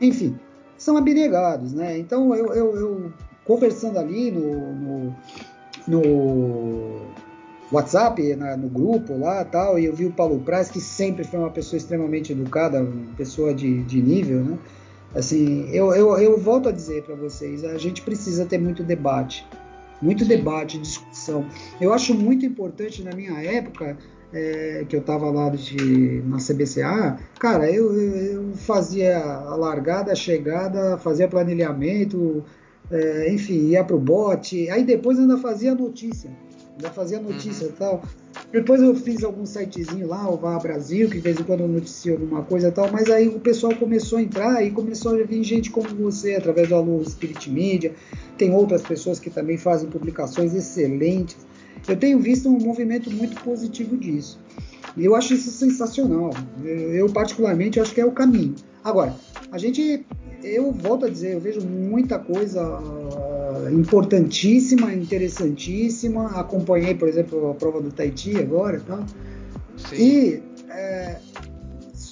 Enfim, são abnegados, né? Então eu, eu, eu conversando ali no, no, no WhatsApp, na, no grupo lá tal, e eu vi o Paulo Praz, que sempre foi uma pessoa extremamente educada, uma pessoa de, de nível, né? Assim, eu, eu, eu volto a dizer para vocês, a gente precisa ter muito debate, muito debate, discussão. Eu acho muito importante na minha época, é, que eu estava lá de, na CBCA, cara, eu, eu fazia a largada, a chegada, fazia planilhamento, é, enfim, ia para o bote, aí depois ainda fazia notícia já fazia notícia uhum. e tal. Depois eu fiz algum sitezinho lá, o VAR Brasil, que de vez em quando noticia alguma coisa e tal, mas aí o pessoal começou a entrar e começou a vir gente como você, através do Alô Spirit Media. Tem outras pessoas que também fazem publicações excelentes. Eu tenho visto um movimento muito positivo disso. E eu acho isso sensacional. Eu, particularmente, acho que é o caminho. Agora, a gente, eu volto a dizer, eu vejo muita coisa importantíssima, interessantíssima. Acompanhei, por exemplo, a prova do Tahiti agora, tá? Sim. E é,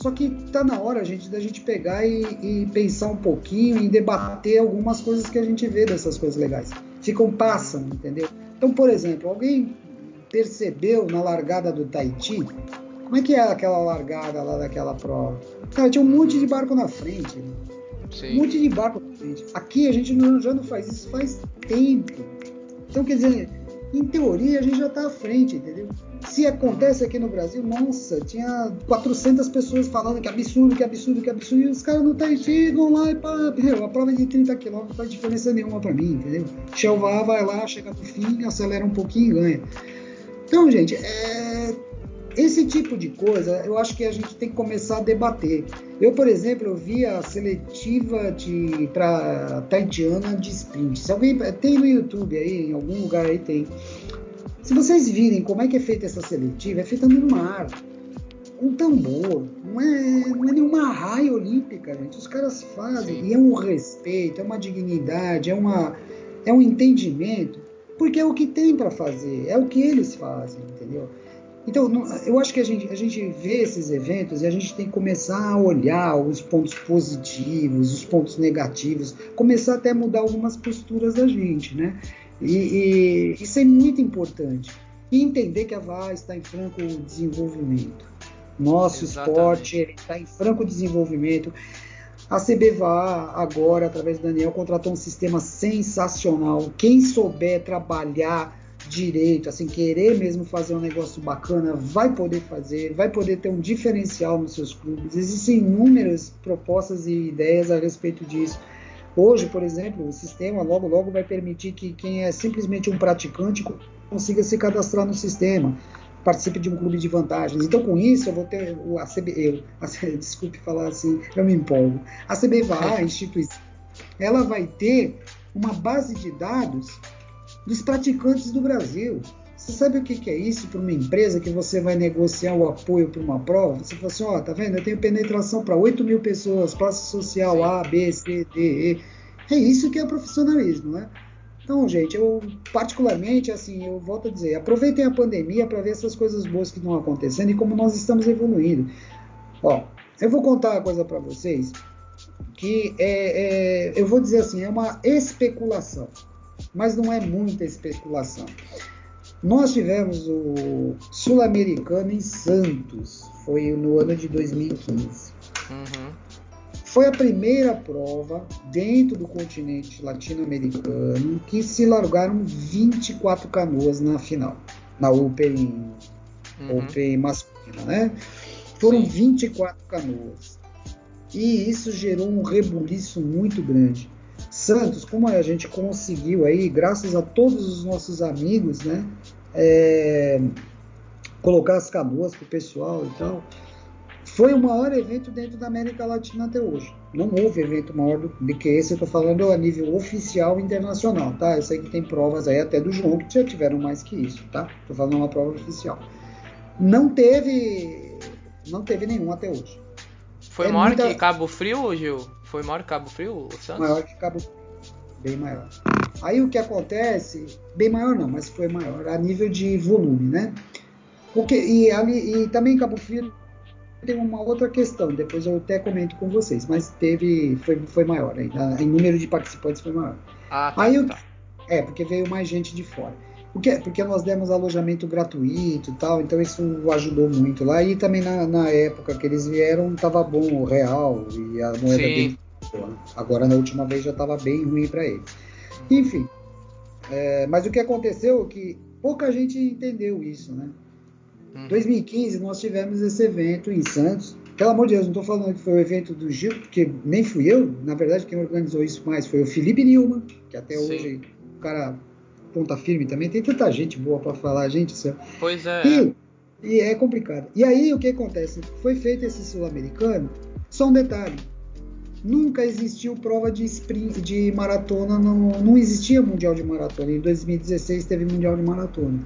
só que tá na hora, gente, da gente pegar e, e, pensar um pouquinho e debater algumas coisas que a gente vê dessas coisas legais. Ficam passam, entendeu? Então, por exemplo, alguém percebeu na largada do Tahiti como é que é aquela largada lá daquela prova? Cara, tinha um monte de barco na frente. Né? Um monte de barco na frente. Aqui a gente não, já não faz isso faz tempo. Então, quer dizer, em teoria a gente já está à frente, entendeu? Se acontece aqui no Brasil, nossa, tinha 400 pessoas falando que absurdo, que absurdo, que absurdo, e os caras não tá chegam lá e pá, meu, a prova de 30 km não faz diferença nenhuma para mim, entendeu? Chelvar vai lá, chega no fim, acelera um pouquinho e ganha. Então, gente, é, esse tipo de coisa eu acho que a gente tem que começar a debater. Eu, por exemplo, eu vi a seletiva de para Taitiana de sprint. Se alguém tem no YouTube aí, em algum lugar aí tem. Se vocês virem como é que é feita essa seletiva, é feita no mar, com tambor. Não é, não é nenhuma raia olímpica, gente. Os caras fazem Sim. e é um respeito, é uma dignidade, é uma é um entendimento, porque é o que tem para fazer, é o que eles fazem, entendeu? Então, eu acho que a gente, a gente vê esses eventos e a gente tem que começar a olhar os pontos positivos, os pontos negativos, começar até a mudar algumas posturas da gente, né? E, e isso é muito importante. E entender que a VA está em franco desenvolvimento. Nosso Exatamente. esporte está em franco desenvolvimento. A CBVA agora, através do Daniel, contratou um sistema sensacional. Quem souber trabalhar direito, assim, querer mesmo fazer um negócio bacana, vai poder fazer, vai poder ter um diferencial nos seus clubes. Existem inúmeras propostas e ideias a respeito disso. Hoje, por exemplo, o sistema logo logo vai permitir que quem é simplesmente um praticante consiga se cadastrar no sistema, participe de um clube de vantagens. Então, com isso, eu vou ter a CB, eu, desculpe falar assim, eu me empolgo. A CBVA, a instituição, ela vai ter uma base de dados dos praticantes do Brasil. Você sabe o que, que é isso para uma empresa que você vai negociar o apoio para uma prova? Você fala assim, ó, oh, tá vendo? Eu tenho penetração para 8 mil pessoas, classe social Sim. A, B, C, D, E. É isso que é profissionalismo, né? Então, gente, eu particularmente, assim, eu volto a dizer, aproveitem a pandemia para ver essas coisas boas que estão acontecendo e como nós estamos evoluindo. Ó, eu vou contar uma coisa para vocês que é, é, eu vou dizer assim, é uma especulação mas não é muita especulação. Nós tivemos o Sul-Americano em Santos, foi no ano de 2015. Uhum. Foi a primeira prova dentro do continente latino-americano que se largaram 24 canoas na final, na Open, uhum. Open masculina, né? Foram Sim. 24 canoas. E isso gerou um rebuliço muito grande. Santos, como a gente conseguiu aí, graças a todos os nossos amigos, né, é, colocar as canoas para o pessoal e tal, foi o maior evento dentro da América Latina até hoje. Não houve evento maior do, do que esse, eu estou falando a nível oficial internacional, tá? Eu sei que tem provas aí até do João que já tiveram mais que isso, tá? Estou falando uma prova oficial. Não teve, não teve nenhum até hoje. Foi é maior muita... que Cabo Frio, Gil? Foi maior que Cabo Frio, o Santos? Maior que Cabo bem maior. Aí o que acontece, bem maior não, mas foi maior, a nível de volume, né? Porque, e, ali, e também Cabo Frio tem uma outra questão, depois eu até comento com vocês, mas teve, foi, foi maior, ainda, em número de participantes foi maior. Ah, tá, Aí, tá. É, porque veio mais gente de fora. Porque, porque nós demos alojamento gratuito e tal, então isso ajudou muito lá. E também na, na época que eles vieram, tava bom o real e a moeda Sim. Bem boa. Agora na última vez já estava bem ruim para eles. Enfim, é, mas o que aconteceu é que pouca gente entendeu isso, né? Em 2015 nós tivemos esse evento em Santos. Pelo amor de Deus, não estou falando que foi o evento do Gil, porque nem fui eu. Na verdade, quem organizou isso mais foi o Felipe Nilman, que até Sim. hoje o cara ponta firme também. Tem tanta gente boa para falar, gente. Pois é. E E é complicado. E aí o que acontece? Foi feito esse sul-americano, só um detalhe. Nunca existiu prova de sprint, de maratona, não, não existia mundial de maratona. Em 2016 teve mundial de maratona.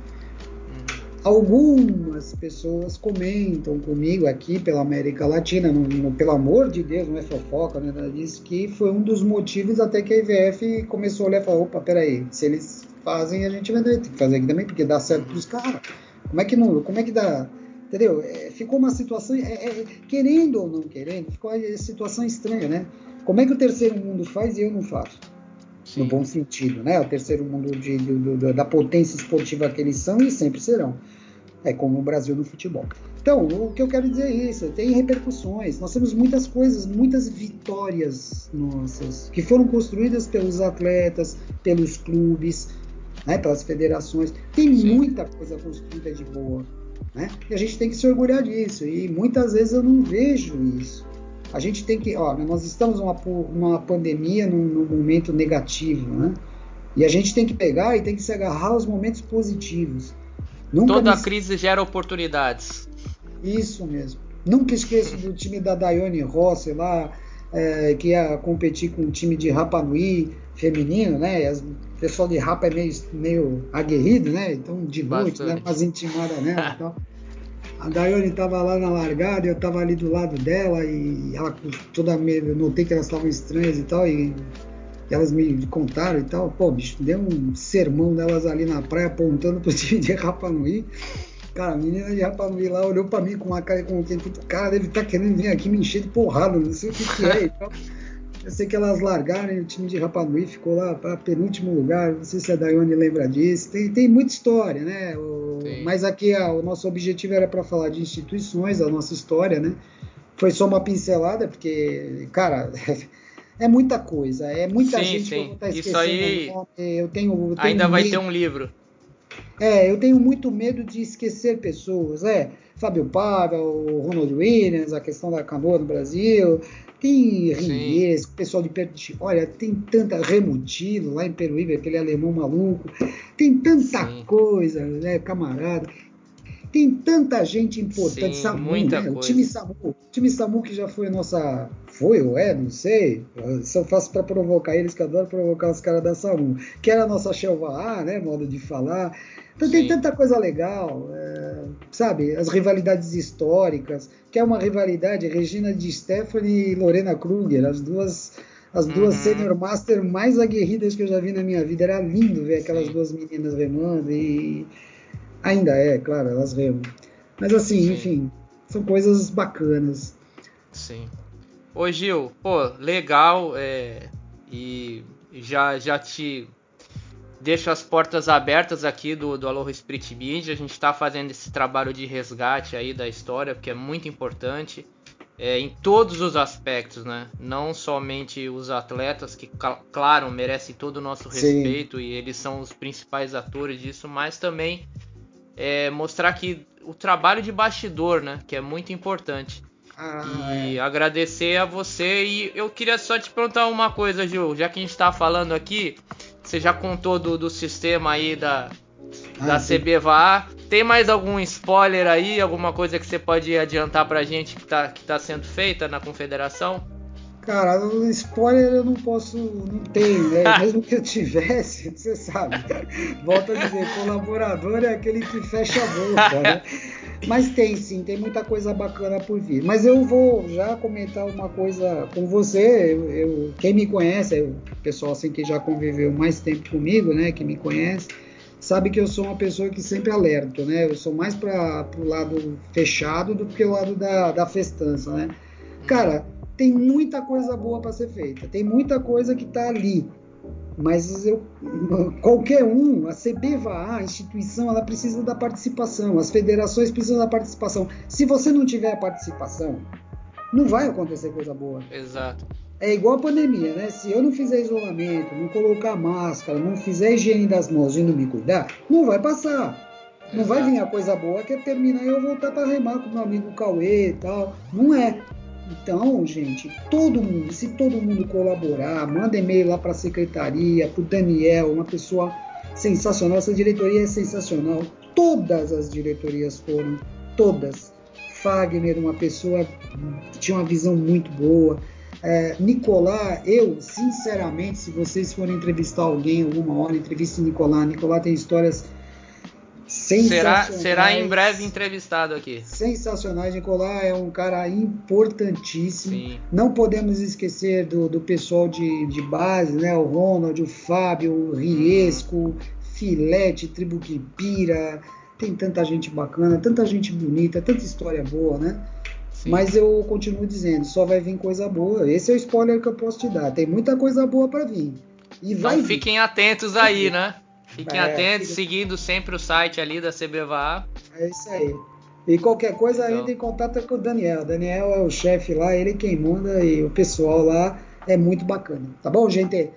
Algumas pessoas comentam comigo aqui pela América Latina, no, no, pelo amor de Deus, não é fofoca, né? Diz que foi um dos motivos até que a IVF começou a olhar e falar: opa, peraí, se eles fazem, a gente vai ter que fazer aqui também, porque dá certo para os caras. Como é que não? Como é que dá? Entendeu? É, ficou uma situação, é, é, querendo ou não querendo, ficou uma situação estranha, né? Como é que o terceiro mundo faz e eu não faço? Sim. No bom sentido, né? O terceiro mundo de, de, de, da potência esportiva que eles são e sempre serão. É como o Brasil no futebol. Então, o que eu quero dizer é isso, tem repercussões. Nós temos muitas coisas, muitas vitórias nossas, que foram construídas pelos atletas, pelos clubes, né, pelas federações. Tem Sim. muita coisa construída de boa. Né? E a gente tem que se orgulhar disso. E muitas vezes eu não vejo isso. A gente tem que, ó, nós estamos numa, numa pandemia, num, num, momento negativo, né? E a gente tem que pegar e tem que se agarrar aos momentos positivos. Nunca Toda me... crise gera oportunidades. Isso mesmo. Nunca esqueço do time da Daiane Rossi lá, é, que ia competir com o time de Rapa Nui feminino, né? As, o pessoal de Rapa é meio, meio aguerrido, né? Então, de noite, né? Umas intimadas nela e tal. A Daiane estava lá na largada, eu estava ali do lado dela e ela toda meio, eu notei que elas estavam estranhas e tal e elas me contaram e tal. Pô, bicho, deu um sermão delas ali na praia apontando pro time de Rapanui. Cara, a menina de Rapanui lá olhou pra mim com uma cara com quem tipo, cara, deve estar tá querendo vir aqui me encher de porrada, não sei o que, que é e tal. Eu sei que elas largaram e o time de Rapanui ficou lá para penúltimo lugar. Não sei se a Daiane lembra disso. Tem, tem muita história, né? O, mas aqui a, o nosso objetivo era para falar de instituições, da nossa história, né? Foi só uma pincelada, porque, cara. é muita coisa, é muita sim, gente sim. que eu vou estar esquecendo. Isso aí eu tenho, eu tenho ainda vai ter um livro. É, eu tenho muito medo de esquecer pessoas, é. Fábio Pavel, Ronald Williams, a questão da canoa no Brasil, tem Ries, o pessoal de perto de. Olha, tem tanta. Remutilo, lá em Peruíbe, aquele alemão maluco. Tem tanta Sim. coisa, né, camarada. Tem tanta gente importante. Sim, Samu, muita né? Coisa. O time Samu. O time Samu que já foi a nossa. Foi ou é? Não sei. Eu só faço para provocar eles, que adoro provocar os caras da Samu. Que era a nossa Shelva né? Modo de falar. Então Sim. tem tanta coisa legal, é, sabe? As rivalidades históricas, que é uma rivalidade, Regina de Stephanie e Lorena Kruger, as duas as duas uhum. senior master mais aguerridas que eu já vi na minha vida. Era lindo ver aquelas Sim. duas meninas remando e ainda é, claro, elas remam. Mas assim, Sim. enfim, são coisas bacanas. Sim. Ô Gil, pô, legal, é, e já já te deixo as portas abertas aqui do, do Aloha Spirit Media. A gente está fazendo esse trabalho de resgate aí da história, porque é muito importante é, em todos os aspectos, né? Não somente os atletas, que, claro, merecem todo o nosso respeito Sim. e eles são os principais atores disso, mas também é, mostrar que o trabalho de bastidor, né? Que é muito importante. Ah, e é. agradecer a você. E eu queria só te perguntar uma coisa, Gil. Já que a gente está falando aqui, você já contou do, do sistema aí da, ah, da CBVA. Tem mais algum spoiler aí? Alguma coisa que você pode adiantar pra gente que tá, que tá sendo feita na confederação? Cara, spoiler eu não posso, não tenho, né? Mesmo que eu tivesse, você sabe. Volto a dizer, colaborador é aquele que fecha a boca, né? Mas tem sim, tem muita coisa bacana por vir. Mas eu vou já comentar uma coisa com você. Eu, eu quem me conhece, o pessoal assim que já conviveu mais tempo comigo, né, que me conhece, sabe que eu sou uma pessoa que sempre alerto, né? Eu sou mais para o lado fechado do que o lado da, da festança, né? Cara, tem muita coisa boa para ser feita, tem muita coisa que está ali. Mas eu, qualquer um, a CBVA, a instituição, ela precisa da participação, as federações precisam da participação. Se você não tiver participação, não vai acontecer coisa boa. Exato. É igual a pandemia, né? Se eu não fizer isolamento, não colocar máscara, não fizer higiene das mãos e não me cuidar, não vai passar. Não Exato. vai vir a coisa boa que é terminar e eu voltar para remar com meu amigo Cauê e tal. Não é. Então, gente, todo mundo, se todo mundo colaborar, manda e-mail lá para a secretaria, para o Daniel, uma pessoa sensacional. Essa diretoria é sensacional. Todas as diretorias foram. todas. Fagner, uma pessoa que tinha uma visão muito boa. É, Nicolás, eu, sinceramente, se vocês forem entrevistar alguém alguma hora, entreviste Nicolás. Nicolás tem histórias Será, será em breve entrevistado aqui. Sensacionais. Nicolás é um cara importantíssimo. Sim. Não podemos esquecer do, do pessoal de, de base, né? O Ronald, o Fábio, o Riesco, Filete, Tribo Quipira. Tem tanta gente bacana, tanta gente bonita, tanta história boa, né? Sim. Mas eu continuo dizendo, só vai vir coisa boa. Esse é o spoiler que eu posso te dar. Tem muita coisa boa para vir. E então vai fiquem vir. atentos aí, né? Fiquem é, atentos, fica... seguindo sempre o site ali da CBVA. É isso aí. E qualquer coisa então... ainda em contato com o Daniel. O Daniel é o chefe lá, ele quem manda e o pessoal lá é muito bacana. Tá bom, gente?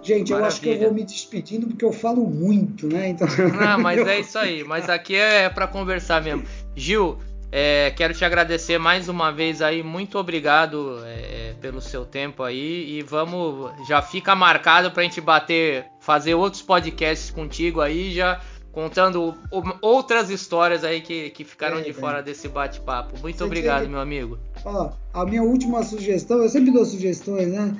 Gente, Maravilha. eu acho que eu vou me despedindo porque eu falo muito, né? Então... Ah, mas é isso aí. Mas aqui é para conversar mesmo. Gil, é, quero te agradecer mais uma vez aí. Muito obrigado é, pelo seu tempo aí. E vamos, já fica marcado pra gente bater fazer outros podcasts contigo aí, já contando outras histórias aí que, que ficaram é, de fora desse bate-papo. Muito Você obrigado, meu amigo. Ó, a minha última sugestão, eu sempre dou sugestões, né?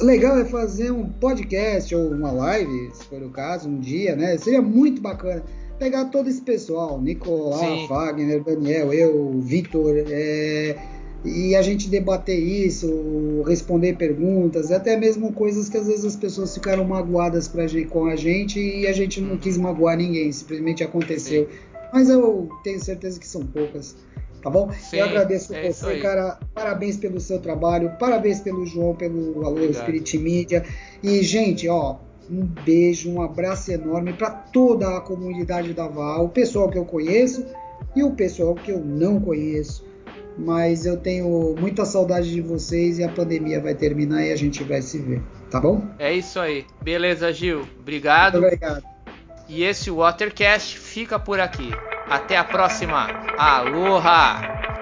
Legal é fazer um podcast ou uma live, se for o caso, um dia, né? Seria muito bacana pegar todo esse pessoal, Nicolás, Wagner, Daniel, eu, Vitor, é, e a gente debater isso, responder perguntas, até mesmo coisas que às vezes as pessoas ficaram magoadas pra, com a gente e a gente não quis magoar ninguém, simplesmente aconteceu. Sim. Mas eu tenho certeza que são poucas. Tá bom? Sim, eu agradeço é você, cara. Parabéns pelo seu trabalho, parabéns pelo João, pelo Alô Spirit Media. E, gente, ó, um beijo, um abraço enorme para toda a comunidade da VAL, o pessoal que eu conheço e o pessoal que eu não conheço mas eu tenho muita saudade de vocês e a pandemia vai terminar e a gente vai se ver, tá bom? É isso aí. Beleza, Gil. Obrigado. Muito obrigado. E esse Watercast fica por aqui. Até a próxima. Aloha!